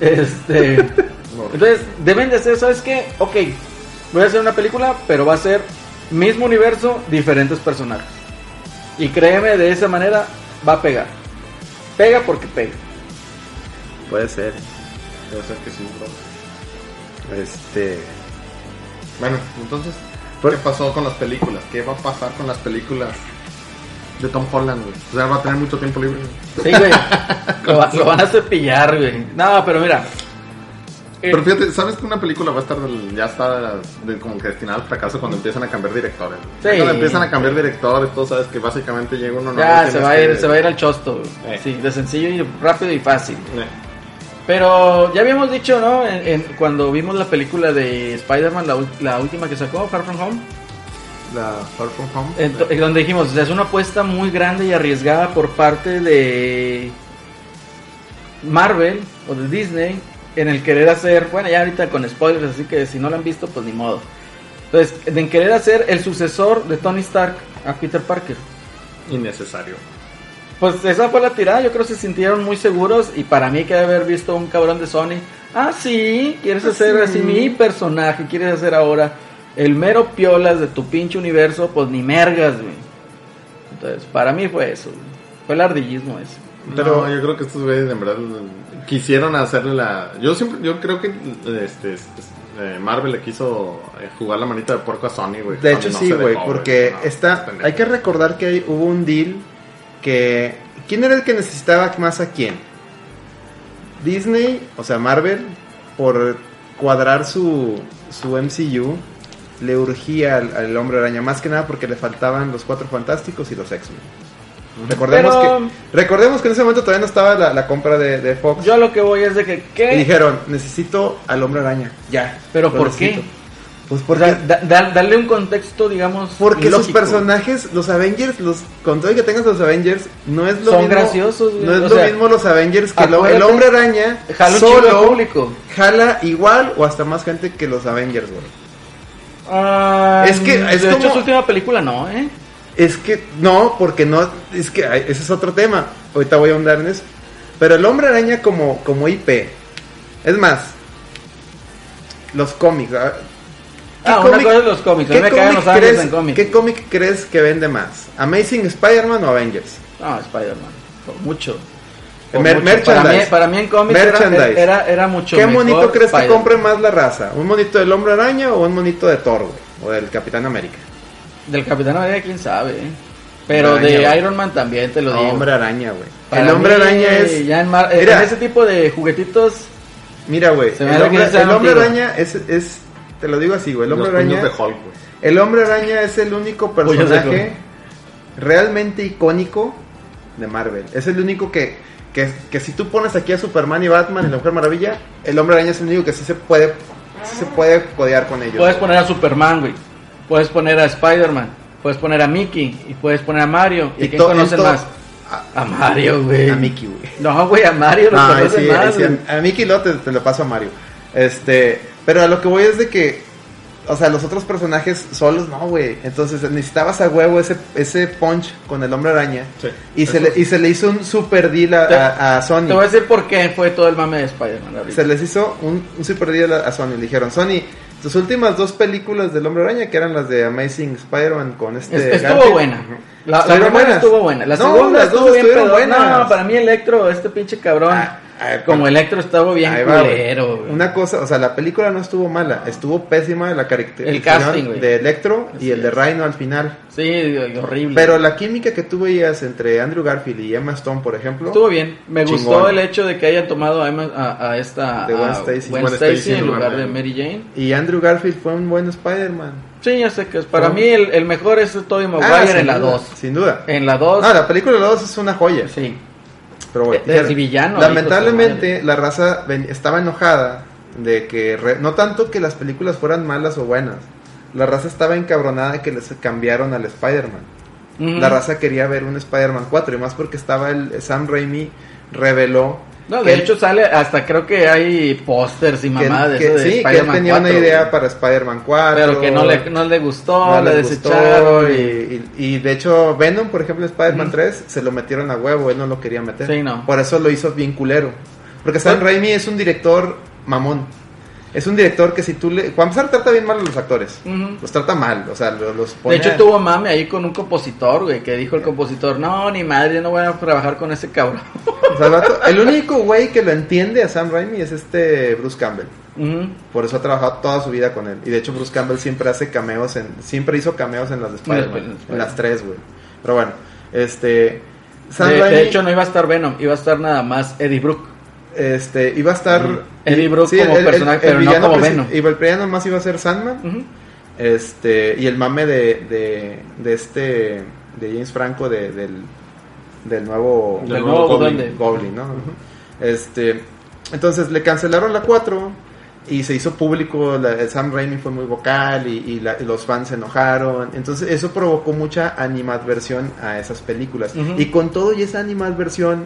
Este. Entonces, deben de ser, ¿sabes qué? Ok, voy a hacer una película, pero va a ser mismo universo, diferentes personajes. Y créeme, de esa manera va a pegar. Pega porque pega. Puede ser. Debe ser que sí, bro. Este. Bueno, entonces, ¿qué pasó con las películas? ¿Qué va a pasar con las películas de Tom Holland, güey? O sea, va a tener mucho tiempo libre. Sí, güey. (laughs) lo, va- lo van a cepillar, güey. No, pero mira. eh, Pero fíjate, ¿sabes que una película va a estar del- ya está de- como que destinada al fracaso cuando empiezan a cambiar directores? Sí. Cuando empiezan a cambiar directores, tú sabes que básicamente llega uno nuevo. ya se va, a ir, que- se va a ir al chosto. Eh. Sí, de sencillo y rápido y fácil. Eh, Pero ya habíamos dicho, ¿no? En, en- cuando vimos la película de Spider-Man, la, la última que sacó, Far From Home, La Far From Home. en donde dijimos, o sea, es una apuesta muy grande y arriesgada por parte de Marvel o de Disney en el querer hacer, bueno, ya ahorita con spoilers, así que si no lo han visto, pues ni modo. Entonces, en querer hacer el sucesor de Tony Stark a Peter Parker. Innecesario. Pues esa fue la tirada, yo creo que se sintieron muy seguros y para mí que haber visto un cabrón de Sony, ah sí, quieres Ah, hacer sí. así mi personaje, quieres hacer ahora el mero piolas de tu pinche universo, pues ni mergas, güey. Entonces, para mí fue eso, güey. fue el ardillismo ese. Pero yo creo que estos güeyes en verdad quisieron hacerle la. Yo siempre, yo creo que este, este, eh, Marvel le quiso eh, jugar la manita de puerco a Sony, güey. De Sony hecho no sí, güey, porque No, es está, hay que recordar que hubo un deal que ¿quién era el que necesitaba más a quién? Disney, o sea, Marvel por cuadrar su su MCU le urgía al, al Hombre Araña más que nada porque le faltaban los Cuatro Fantásticos y los X-Men. Recordemos Pero- que recordemos que en ese momento todavía no estaba la, la compra de, de Fox Yo lo que voy es de que, y ¿qué? dijeron, necesito al Hombre Araña, ya. ¿Pero por necesito". qué? Pues porque da- da- darle un contexto, digamos, Porque lógico. personajes, los Avengers, los con todo que tengas los Avengers, no es lo Son mismo. graciosos. No es O lo sea, mismo los Avengers que lo- el hombre araña jala solo público. jala igual o hasta más gente que los Avengers, güey. Ah, Es que es de hecho como- su última película no, ¿eh? Es que no, porque no, es que ese es otro tema. Ahorita voy a ahondar en eso. Pero el hombre araña como, como IP. Es más, los cómics. ¿Ah? ¿Qué Ah, una cómic- cosa es los cómics. A mí ¿Qué me cómic, los ángeles crees, en cómics. ¿Qué cómic crees que vende más? ¿Amazing Spider-Man o Avengers? No, Spider-Man. Por mucho. Por Mer- mucho. Para mí, merchandise. para mí en cómics era, Merchandise. era, era mucho ¿Qué monito crees que compre más la raza? ¿Un monito del hombre araña o un monito de Thor, güey? O del Capitán América. Del Capitán América, quién sabe, ¿eh? Pero Araña, de. Iron Man también te lo digo. Hombre araña, güey. El hombre araña es. Ya en, Mira. ese tipo de juguetitos. Mira, güey. El hombre, el araña es, es. Te lo digo así, güey. El hombre Los araña. de Hulk, güey. El hombre araña es el único personaje realmente icónico de Marvel. Es el único que, que, que si tú pones aquí a Superman y Batman y la Mujer Maravilla, el hombre araña es el único que sí se puede, sí se puede codear con ellos. Puedes poner a Superman, güey. Puedes poner a Spider-Man. Puedes poner a Mickey. Y puedes poner a Mario. ¿Y, Y quién conocen más? A Mario, güey. A Mickey, güey. No, güey, a Mario lo No, conocen sí, más, sí, güey. a, a Mickey lo te, te lo paso a Mario. Este, pero a lo que voy es de que, o sea, los otros personajes solos no, güey. Entonces necesitabas a huevo ese, ese punch con el hombre araña. Sí. Y, se le, y se le hizo un super deal a, Te- a- a Sony. Te voy a decir por qué fue todo el mame de Spider-Man. Se les hizo un, un super deal a, a Sony. Le dijeron, Sony, tus últimas dos películas del hombre araña, que eran las de Amazing Spider-Man con este. Es- estuvo Garfield, buena. La, la primera buenas. estuvo buena. La No, segunda las dos estuvo bien estuvieron buenas. No, para mí Electro, este pinche cabrón. Ah, ah, como Electro estaba bien va, culero. Una cosa, o sea, la película no estuvo mala, estuvo pésima la caracterización El de Electro y el de. Rhino al final. Sí, horrible. Pero la química que tú veías entre Andrew Garfield y Emma Stone, por ejemplo, Estuvo bien. Me Chingón. gustó el hecho de que hayan tomado a, Emma- a, a esta De Gwen Stacy. Gwen Stacy Stacy en lugar de Mary Jane. y Andrew Garfield fue un buen Spider-Man. Sí, ya sé que es. Para Oh. mí el, el mejor es Tobey Maguire Ah, en la duda, 2. Sin duda. En la 2. Ah, la película de la 2 es una joya. Sí. Pero bueno, Eh, villano, lamentablemente la raza ven- estaba enojada de que re- no tanto que las películas fueran malas o buenas. La raza estaba encabronada de que les cambiaron al Spider-Man. La raza quería ver un Spider-Man 4 y más porque estaba el Sam Raimi reveló No, de hecho sale, hasta creo que hay pósters y mamadas de que- eso de sí, que él tenía 4, una idea para Spider-Man 4 Pero que no le, no le gustó, no le desecharon. y, y- y- y de hecho Venom por ejemplo Spider-Man Ujú. 3 se lo metieron a huevo él no lo quería meter Sí, no. por eso lo hizo bien culero porque Sam Pues- Raimi es un director mamón es un director que si tú le para empezar trata bien mal a los actores los trata mal o sea lo- los De pone hecho tuvo mame ahí con un compositor, güey, que dijo el compositor, no, ni madre, yo no voy a trabajar con ese cabrón. o sea, el, vato- el único güey que lo entiende a Sam Raimi es este Bruce Campbell por eso ha trabajado toda su vida con él. Y de hecho Bruce Campbell siempre hace cameos en... Siempre hizo cameos en las de Spider-Man. En las- en En Spider-Man. las tres, güey. Pero bueno, este... Sam De, Raimi, de hecho no iba a estar Venom, iba a estar nada más Eddie Brook. Este, iba a estar... Eddie Brock como personaje, pero no villano como Venom. Y el villano más iba a ser Sandman. Este... Y el mame de, de, de este... De James Franco de- del, del nuevo... Del nuevo Goblin. Goblin, ¿no? Este, entonces le cancelaron la 4 y se hizo público, la- el Sam Raimi fue muy vocal y, y la- y los fans se enojaron, entonces eso provocó mucha animadversión a esas películas. Y con todo y esa animadversión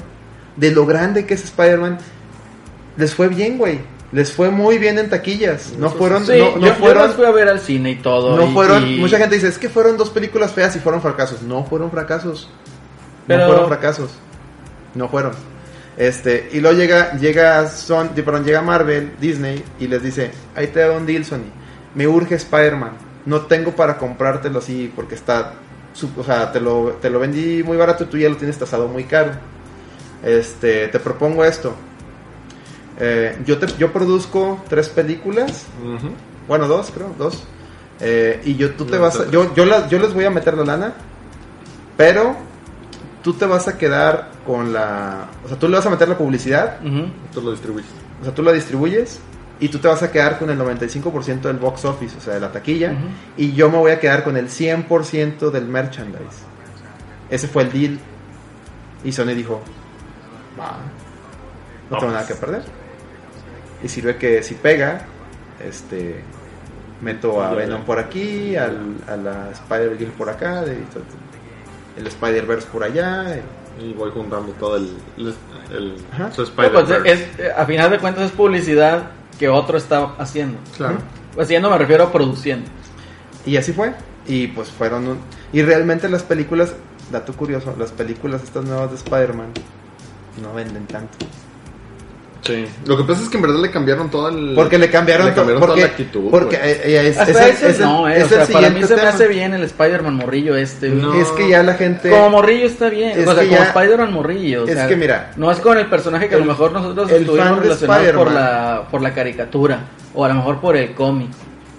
de lo grande que es Spider-Man, les fue bien, güey. Les fue muy bien en taquillas. No fueron, Sí, no, no yo, yo fueron, las fui a ver al cine y todo. no y- fueron, y- mucha gente dice, es que fueron dos películas feas y fueron fracasos. No fueron fracasos. Pero- No fueron fracasos. No fueron. Este, y luego llega, llega Son, perdón, llega Marvel, Disney, y les dice, ahí te da un deal, Sony. Me urge Spider-Man. No tengo para comprártelo así porque está, su- o sea, te lo, te lo vendí muy barato y tú ya lo tienes tasado muy caro. Este, te propongo esto. Eh, yo, te, yo produzco tres películas bueno, dos, creo, dos. Eh, y yo, tú te No, vas a, yo, yo, la- yo les voy a meter la lana, pero tú te vas a quedar con la, o sea, tú le vas a meter la publicidad. Tú lo distribuyes. o sea, tú la distribuyes y tú te vas a quedar con el 95% del box office, o sea, de la taquilla, y yo me voy a quedar con el 100% del merchandise. Ese fue el deal. Y Sony dijo, va, no tengo nada que perder. Y sirve que si pega, este, meto a Venom por aquí, al, a la Spider-Girl por acá, de- el Spider-Verse por allá. y- Y voy juntando todo el, No, pues, es- a final de cuentas es publicidad que otro está haciendo. Claro. Haciendo me refiero a produciendo. Y así fue. Y pues fueron un... Y realmente las películas, dato curioso, las películas estas nuevas de Spider-Man no venden tanto. Sí. Lo que pasa es que en verdad le cambiaron todo el. Porque le cambiaron, le cambiaron to- toda porque, la actitud. porque eh, eh, es, Hasta es eso es no, eh. es o sea, el para mí se me hace bien el Spider-Man morrillo este. No. Es que ya la gente... Como morrillo está bien. Es o sea, que como Spider-Man morrillo. o es que mira, No es con el personaje que a lo mejor nosotros estuvimos relacionados por la, por la caricatura. O a lo mejor por el cómic.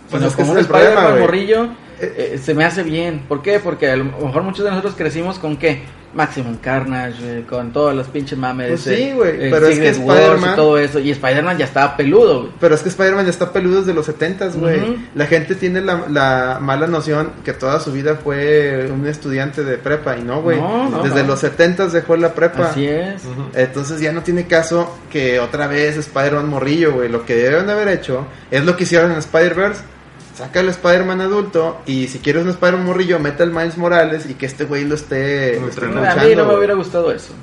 Pues Sino es que como ese un es el Spider-Man morrillo Eh, eh, se me hace bien. ¿Por qué? Porque a lo mejor muchos de nosotros crecimos con qué? Maximum Carnage, eh, con todas las pinches mames. Pues eh, sí, güey, eh, pero es que Spider-Man- y todo eso. Y Spider-Man ya estaba peludo, güey. Pero es que Spider-Man ya está peludo desde los 70s, güey. La gente tiene la, la mala noción que toda su vida fue un estudiante de prepa. Y no, güey. No, no, desde no. los 70s dejó la prepa. Así es. Entonces ya no tiene caso que otra vez Spider-Man morrillo, güey. Lo que deben de haber hecho es lo que hicieron en Spider-Verse. Saca el Spider-Man adulto y si quieres un Spider-Man morrillo, mete al Miles Morales y que este güey lo esté, lo esté A mí a mí luchando, no me hubiera gustado eso.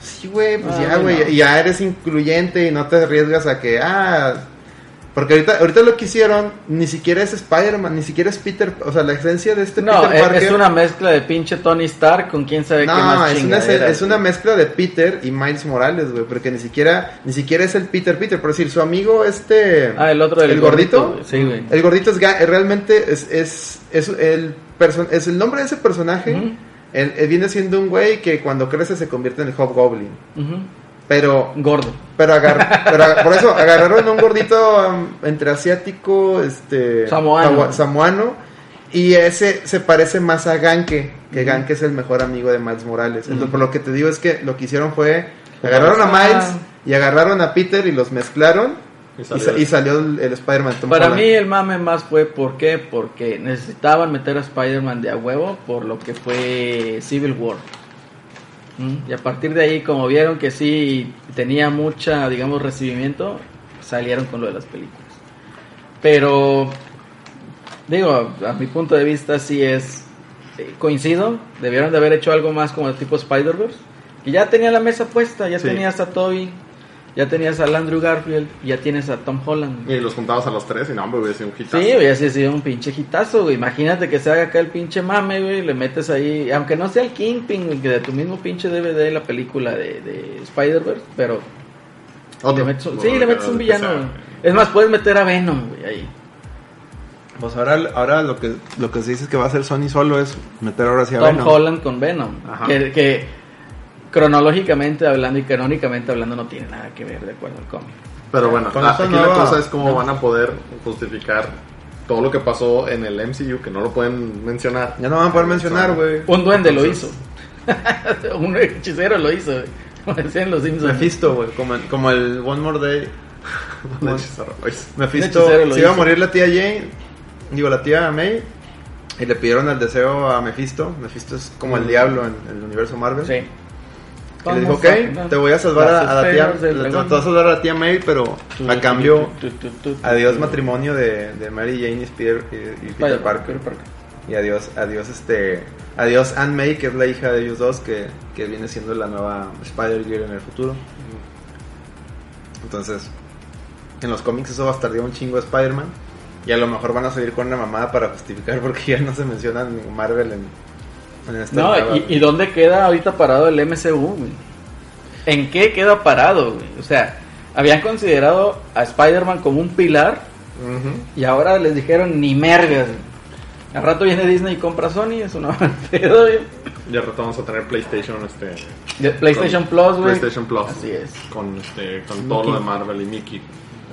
Sí, güey, pues Ah, ya, güey, ya eres incluyente y no te arriesgas a que, ah, porque ahorita, ahorita lo que hicieron ni siquiera es Spider-Man, ni siquiera es Peter, o sea, la esencia de este No, Peter es, Parker. es una mezcla de pinche Tony Stark con quién sabe qué no, más es una, es una mezcla de Peter y Miles Morales, güey, porque ni siquiera, ni siquiera es el Peter Peter, por decir, su amigo este, Ah, el otro del el gordito. Sí, güey. el gordito es realmente es, es, es el es el nombre de ese personaje, él- él viene siendo un güey que cuando crece se convierte en el Hobgoblin, Ujú. Pero Gordo. Pero, agar- pero por eso agarraron a un gordito um, entre asiático, este Samoano. y ese se parece más a Ganke, que Ganke es el mejor amigo de Miles Morales. Entonces, por lo que te digo es que lo que hicieron fue agarraron a Miles Ah. y agarraron a Peter y los mezclaron Y salió sa- el- y salió el, el Spider-Man. Para Holland. mí el mame más fue ¿por qué? Porque necesitaban meter a Spider-Man de a huevo por lo que fue Civil War. Y a partir de ahí, como vieron que sí tenía mucha, digamos, recibimiento, salieron con lo de las películas. Pero, digo, a mi punto de vista sí es, eh, coincido, debieron de haber hecho algo más como el tipo Spider-Verse. Y ya tenía la mesa puesta, ya Sí. tenías a Toby, ya tenías al Andrew Garfield, ya tienes a Tom Holland. Y los juntabas a los tres y no, hombre, hubiera sido un hitazo. Sí, ha sido un pinche hitazo, güey. Imagínate que se haga acá el pinche mame, güey. Le metes ahí, aunque no sea el Kingpin, güey, que de tu mismo pinche DVD la película de, de Spider-Verse, pero Otro. le metes un- Bueno, sí, le metes un villano, sea- güey. Es más, puedes meter a Venom, güey, ahí. Pues ahora, ahora lo que lo que se dice que va a hacer Sony solo es meter ahora sí a Tom Venom. Holland con Venom. Ajá. Que, que cronológicamente hablando y canónicamente hablando no tiene nada que ver de acuerdo al cómic. Pero bueno, la- aquí la nueva- cosa es cómo van a poder justificar todo lo que pasó en el MCU, que no lo pueden mencionar. Ya no van a poder mencionar, güey. Un duende lo hizo. Entonces- (laughs) un hechicero lo hizo, güey. Como decían los Simpsons. Mephisto, güey, como, el- como el One More Day. (laughs) Mephisto, hechicero lo se iba a morir la tía Jane, digo, la tía May, y le pidieron el deseo a Mephisto. Mephisto es como el Mm. diablo en, en el universo Marvel. Sí. Y le dijo, ok, a- te voy a salvar a, a la tía, te, te dragón. voy a salvar a la tía May, pero a cambio, adiós matrimonio de, de Mary Jane y, Peter, y, y Peter Parker. Peter Parker. Y adiós, adiós, este, adiós Anne May, que es la hija de ellos dos, que, que viene siendo la nueva Spider-Girl en el futuro. Entonces, en los cómics eso bastardeó un chingo a Spider-Man. Y a lo mejor van a salir con una mamada para justificar (laughs) porque ya no se menciona en Marvel en, No, y, y dónde queda ahorita parado el MCU, güey? ¿En qué queda parado, güey? O sea, habían considerado a Spider-Man como un pilar y ahora les dijeron ni mergas. Al rato viene Disney y compra Sony, eso no (laughs) va pedo, güey. Ya rato vamos a tener PlayStation, este, De PlayStation Con Plus, güey. PlayStation Plus. Así es. con, este, con todo lo de Marvel y Mickey.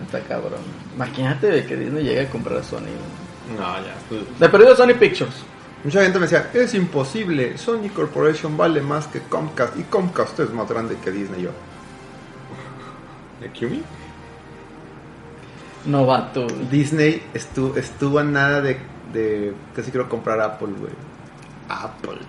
Está cabrón. Imagínate de que Disney llegue a comprar a Sony, güey. No, ya. pues, De perdido Sony Pictures. Mucha gente me decía, es imposible, Sony Corporation vale más que Comcast y Comcast es más grande que Disney. Yo, ¿De Kumi? Novato. Disney estuvo, estuvo a nada de, de casi quiero comprar Apple, güey. Apple.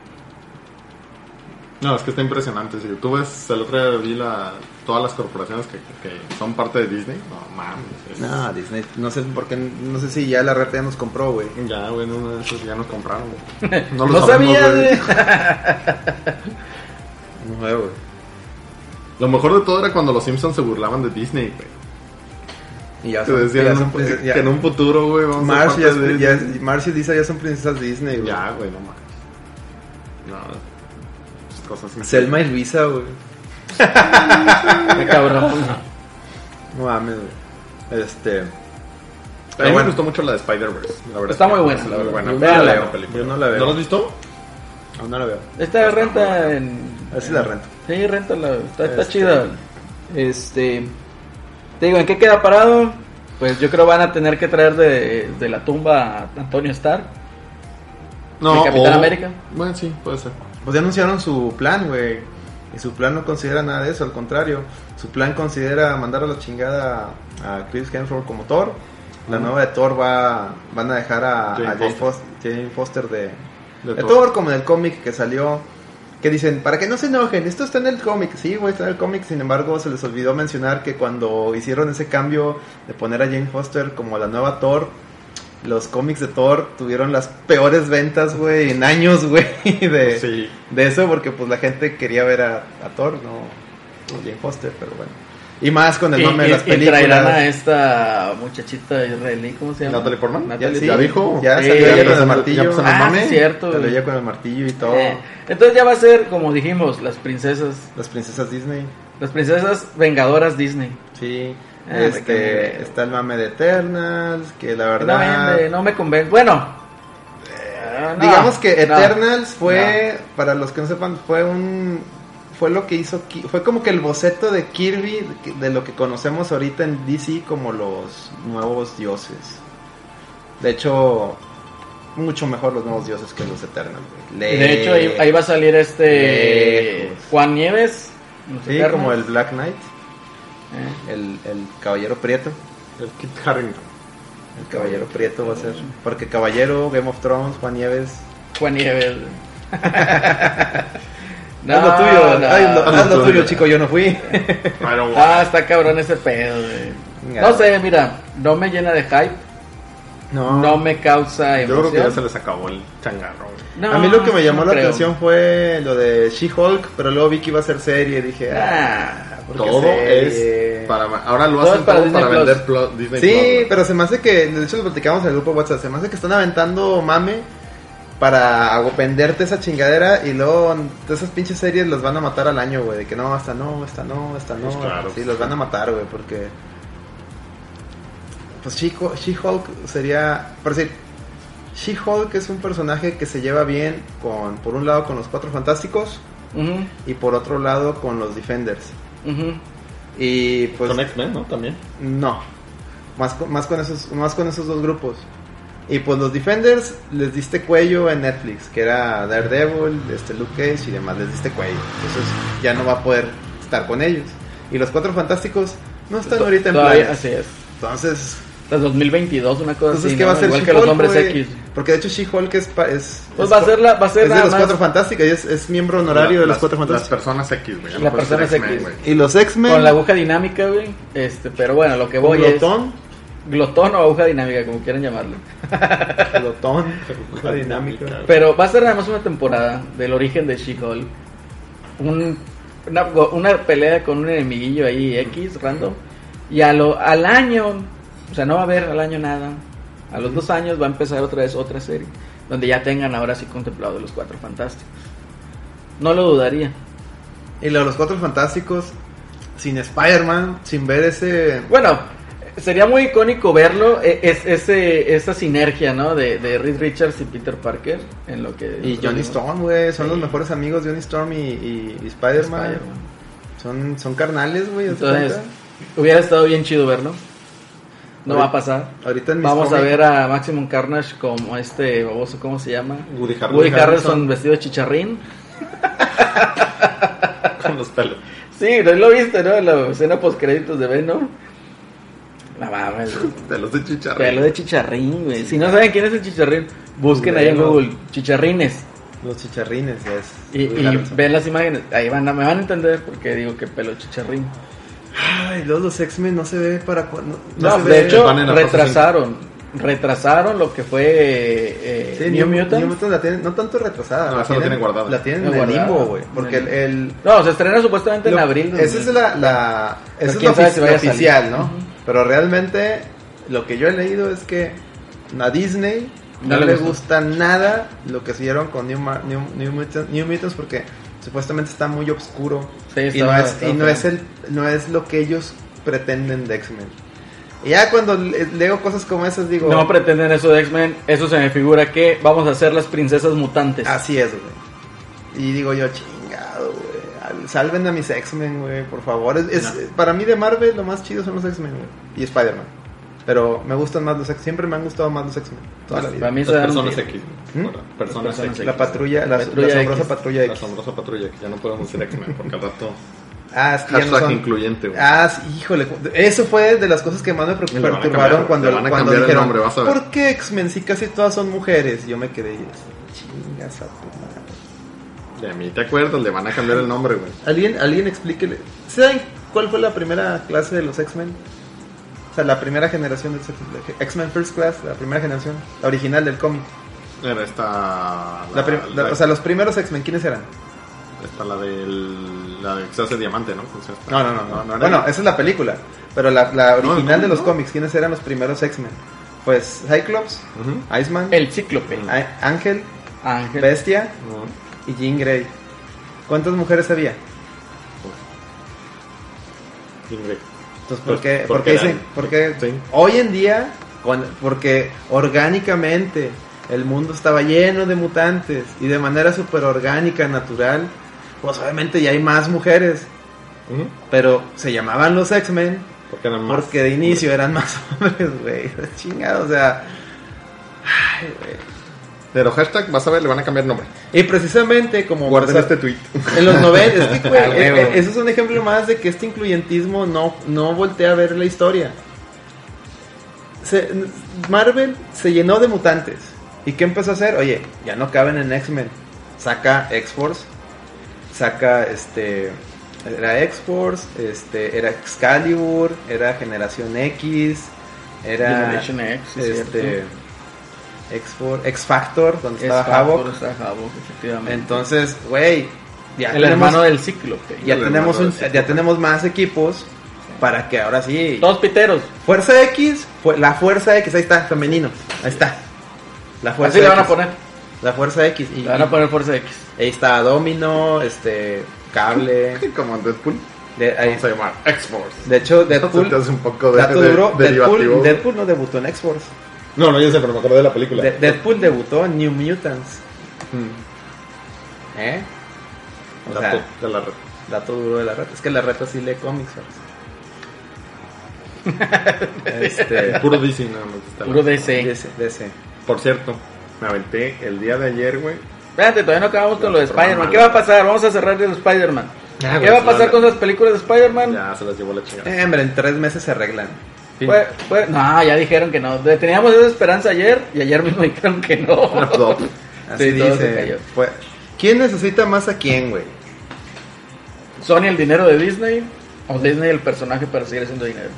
No, es que está impresionante. Si tú ves, el otro día vi la, todas las corporaciones que, que son parte de Disney. No mames. es- No, Disney, no sé por qué, no sé si ya la reta ya nos compró, güey. Ya, güey, de esos ya nos compraron. (laughs) güey. No, lo sabía, sabemos, güey. (laughs) No güey. Lo mejor de todo era cuando los Simpsons se burlaban de Disney, güey. Y ya son, decían ya son que ya- en un futuro, güey, vamos a Marsh ser ya, ya-. Marsh y Lisa ya son princesas Disney, güey. Ya, güey, no mames. No, cosas así. Selma y Luisa, güey. (laughs) Qué cabrón. No mames, güey. Este. A mí me bueno. gustó mucho la de Spider-Verse. la verdad. Está muy buena, Está la muy verdad. buena. Yo Pero no la la veo. película. Yo no la veo. ¿No la has visto? Aún no la veo. Esta renta en. A ver si la rento. Sí, renta la. Está, está Este- chida. Este. Te digo, ¿en qué queda parado? Pues yo creo van a tener que traer de, de la tumba a Antonio Starr. No, ¿De Capitán o- América? Bueno, sí, puede ser. Pues ya anunciaron su plan, güey. Y su plan no considera nada de eso, al contrario. Su plan considera mandar a la chingada a Chris Hemsworth como Thor. La nueva de Thor va, van a dejar a a Jane Foster. Foster, Jane Foster de, De de Thor. Thor, como en el cómic que salió. Que dicen, para que no se enojen, esto está en el cómic. Sí, güey, está en el cómic. Sin embargo, se les olvidó mencionar que cuando hicieron ese cambio de poner a Jane Foster como la nueva Thor, los cómics de Thor tuvieron las peores ventas, güey, en años, güey, (laughs) de, Sí. de eso, porque pues la gente quería ver a, a Thor, no a Jane Foster, pero bueno. Y más con el Y, nombre de y- las y traerán a películas. esta muchachita israelí, ¿cómo se llama? ¿Natalie Portman? Ya, Natalie sí, ¿Ya dijo? Ya Sí, salió ya ella con el martillo. ya Ah, mame. cierto. Salió ella con el martillo y todo. Eh, Entonces ya va a ser, como dijimos, las princesas. Las princesas Disney. Las princesas vengadoras Disney. Sí. Ah, este, está el mame de Eternals, que la No, verdad... vende, no me convence. Bueno, eh, no, Digamos que no, Eternals fue, para los que no sepan, fue un fue lo que hizo fue como que el boceto de Kirby de, lo que conocemos ahorita en DC como los nuevos dioses. De hecho, mucho mejor los nuevos dioses que los Eternals. De hecho, ahí, ahí va a salir este Lejos. Juan Nieves. Sí, como el Black Knight, Eh, el, el caballero prieto. El Kit Harington. El caballero prieto va a ser. Porque caballero, Game of Thrones, Juan Nieves. Juan Nieves. (laughs) No, haz lo tuyo, no. ay, lo- Haz lo haz lo tuyo, tuyo. chico, yo no fui. Ah, está cabrón ese pedo, güey. No sé, mira, no me llena de hype, no, me causa yo creo que ya se emoción. les acabó el changarro. güey. No, a mí lo que me llamó no la creo. atención fue lo de She-Hulk, pero luego vi que iba a ser serie y dije, ah, ¿por qué Todo serie? es para. Ahora lo Todo hacen para todo Disney para Plus. vender Plo- Disney Sí, Plus, pero se me hace que, de hecho lo platicamos en el grupo de WhatsApp, se me hace que están aventando mame para venderte esa chingadera y luego todas esas pinches series los van a matar al año, güey, de que no, esta no, esta no, esta no. Pues claro, sí, pues los van a matar, güey, porque... Pues She- She-Hulk sería... Por decir, She-Hulk es un personaje que se lleva bien con, por un lado con los Cuatro Fantásticos y por otro lado con los Defenders. Y pues... Con X-Men, ¿no? También. No, más con, más con esos más con esos dos grupos. Y pues los Defenders les diste cuello en Netflix, que era Daredevil, este Luke Cage y demás, les diste cuello. Entonces ya no va a poder estar con ellos. Y los Cuatro Fantásticos no están ahorita en planes. así es. Entonces, Hasta 2022, una cosa entonces así, ¿qué ¿no? va a ser Igual que los hombres? X. Porque de hecho She-Hulk es, pa- es Pues es va a ser la- va a ser es de los más- Cuatro Fantásticos, y es, es miembro honorario de los Las- Cuatro Las Fantásticos. personas X, güey. Las personas X. güey. Y los X-Men, Con la aguja dinámica, güey. Este, pero bueno, lo que voy Glotón, es glotón o aguja dinámica, como quieran llamarlo. (laughs) Glotón, la dinámica. Pero va a ser nada más una temporada del origen de She-Hulk. Un- una, una pelea con un enemiguillo ahí X, random. Y a lo, al año, o sea, no va a haber al año nada. A los dos años va a empezar otra vez otra serie. Donde ya tengan ahora sí contemplado los cuatro fantásticos. No lo dudaría. Y lo de los Cuatro Fantásticos, sin Spider-Man, sin ver ese... Bueno, sería muy icónico verlo, e- es, ese, esa sinergia, ¿no? De, de Reed Richards y Peter Parker en lo que... Y Johnny Storm, güey, son Sí. los mejores amigos Johnny Storm y, y- y Spider-Man. Son, son carnales, güey. ¿te Entonces, hubiera estado bien chido verlo. No va a pasar. Ahorita en Vamos a ver a Maximum Carnage como este baboso, ¿cómo se llama? Woody Harrelson. Woody Harrelson vestido de chicharrín. (laughs) Con los pelos. Sí, ¿no lo viste, no? La escena post créditos de Venom. La mames. (laughs) Pelos de chicharro. Pelo de chicharrín, güey. Si no saben quién es el chicharrín, busquen ahí en. Google. Chicharrines. Los chicharrines, ya es. Y, y ven las imágenes. Ahí van, a- me van a entender porque digo que pelo chicharrín. Ay, luego los X-Men no se ve para cuando. No, se de ve- hecho, van en la fase retrasaron. Retrasaron lo que fue eh, Sí, New New, Mutants. New Mutants la tienen, no tanto retrasada. No, la tienen guardada. La tienen en La el limbo, guardada. güey. Porque el. el- No, se estrena supuestamente en lo- abril. Esa es la. la esa es la ofici- oficial, ¿no? Pero realmente, lo que yo he leído es que a Disney no, No le gusta nada lo que hicieron con New, New Mutants, New Mutants porque supuestamente está muy oscuro. Sí, y no, es, y no es, el, no es lo que ellos pretenden de X-Men. Y ya cuando le- leo cosas como esas digo... No pretenden eso de X-Men. Eso se me figura que vamos a ser las princesas mutantes. Así es, güey. Y digo yo, chingado, güey. al- Salven a mis X-Men, güey, por favor. Es, es- Para mí de Marvel lo más chido son los X-Men, güey. Y Spider-Man. Pero me gustan más los X-Men. Siempre me han gustado más los X-Men. Toda la vida. Para mí Las personas X. ¿Mm? Personas X. La patrulla, la, Patrulla la asombrosa X. patrulla La X. asombrosa patrulla, que ya no podemos decir X-Men porque al rato. Ah, es que ya no Hashtag son- incluyente, güey. Ah, sí, híjole. Eso fue de las cosas que más me a perturbaron cambiar, cuando, le van a cuando cambiar el nombre, vas a ver. ¿por qué X-Men si casi todas son mujeres? Y yo me quedé y así, chingas a tu madre. De mí te acuerdas, le van a cambiar el nombre, güey. ¿Alguien, alguien explíquele. ¿Saben cuál fue la primera clase de los X-Men? O sea, la primera generación de X-Men. First Class, la primera generación. La original del cómic. Era esta. La prim- la- la- o sea, los primeros X-Men, ¿quiénes eran? Esta, la del. La de que se hace diamante, ¿no? Pues esta- No, no, no. no, era bueno, esa es la película. Pero la, la original de los ¿no? cómics, ¿quiénes eran los primeros X-Men? Pues Cyclops, Ujú. Iceman, El cíclope. Ángel, Ángel. Bestia y Jean Grey. ¿Cuántas mujeres había? Ingrid. Entonces, ¿por Pues, qué? porque ¿por qué dicen? Porque sí. hoy en día, con- porque orgánicamente el mundo estaba lleno de mutantes y de manera súper orgánica, natural, pues obviamente ya hay más mujeres, pero se llamaban los X-Men Porque eran más. porque de inicio eran más (laughs) hombres, güey. Chingado, o sea. ay, güey. Pero hashtag, vas a ver, le van a cambiar nombre. Y precisamente como Guarden este tweet. En los 90, es que, (laughs) güey, eh, eh, eso es un ejemplo más de que este incluyentismo no, no voltea a ver la historia. Se- Marvel se llenó de mutantes. ¿Y qué empezó a hacer? Oye, ya no caben en X-Men. Saca X-Force. saca este era X-Force, este era Excalibur, era Generación X, era Generation X, este cierto. X-Force, X-Factor, donde Es estaba Havok, Havok. está Havok, efectivamente. Entonces, güey, ya el tenemos, hermano del Cíclope. ya El tenemos un- ya tenemos más equipos para que ahora sí Todos piteros. Fuerza X, fu- la Fuerza X, ahí está, femenino, ahí está. La Fuerza Así le van a X, poner. La Fuerza X. Y, Le van a poner Fuerza X. Ahí está Domino, este, Cable. Como en Deadpool. de, ahí- Vamos a llamar X-Force. de hecho, se Deadpool, hace un poco de, dato de- duro, derivativo. Deadpool, Deadpool no debutó en X-Force. No, no, yo sé, pero me acordé de la película. De- Deadpool debutó en New Mutants. Mm. ¿Eh? O Dato sea, de la red. dato duro de la reta. Es que la reta sí lee cómics. ¿sabes? (laughs) este, Puro DC nada más. Puro DC. DC, DC. Por cierto, me aventé el día de ayer, güey. Espérate, todavía no acabamos con lo de Spider-Man. ¿Qué va a pasar? Vamos a cerrar el Spider-Man. Ya, ¿Qué va a pasar con las películas de Spider-Man? Ya se las llevó la chingada. Eh, hombre, en tres meses se arreglan. Fue- fue- no, ya dijeron que no. Teníamos esa esperanza ayer y ayer mismo (laughs) dijeron que no. No. Así Sí, dice. ¿Quién necesita más a quién, güey? Sony el dinero de Disney o Disney el personaje para seguir haciendo dinero.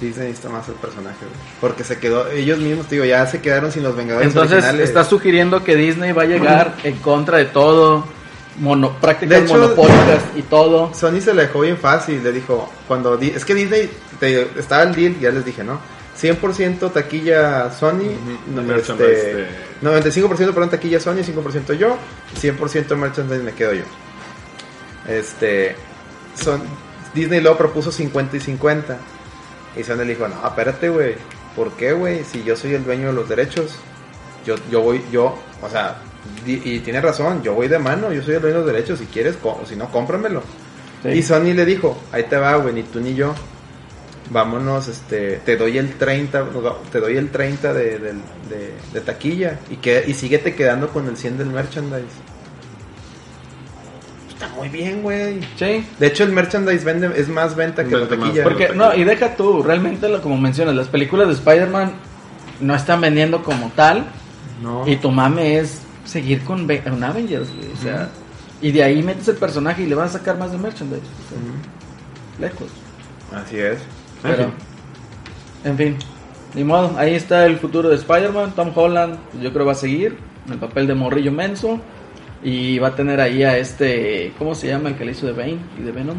Disney necesita más el personaje, güey. Porque se quedó, ellos mismos, te digo, ya se quedaron sin los Vengadores Entonces originales. está sugiriendo que Disney va a llegar en contra de todo, mono, prácticas hecho- monopólicas y todo. Sony se la dejó bien fácil, le dijo, cuando es que Disney, te estaba el deal, ya les dije, ¿no? 100% taquilla Sony, no, merchandise este, de- 95% perdón, taquilla Sony, 5% yo, 100% merchandise me quedo yo. Este, son, Disney luego propuso 50 y 50. Y Sony le dijo, no, espérate, güey, ¿por qué, güey? Si yo soy el dueño de los derechos, yo, yo voy, yo, o sea, di- y tiene razón, yo voy de mano, yo soy el dueño de los derechos, si quieres, o si no, cómpramelo. Sí. Y Sony le dijo, ahí te va, güey, ni tú ni yo. Vámonos, este, te doy el 30, te doy el 30 de, del- de- de taquilla y que y síguete quedando con el 100 del merchandise. Está muy bien, güey. Sí. De hecho, el merchandise vende es más venta que la taquilla. Porque, no, y deja tú, realmente, lo- como mencionas, las películas de Spider-Man no están vendiendo como tal. no. Y tu mame es seguir con, con Avengers, güey, O sea, y de ahí metes el personaje y le vas a sacar más de merchandise. o sea, Ujú. Lejos. Así es. Pero, en fin, ni modo. Ahí está el futuro de Spider-Man. Tom Holland, yo creo va a seguir en el papel de morrillo menso. Y va a tener ahí a este, ¿cómo se llama el que le hizo de Bane y de Venom?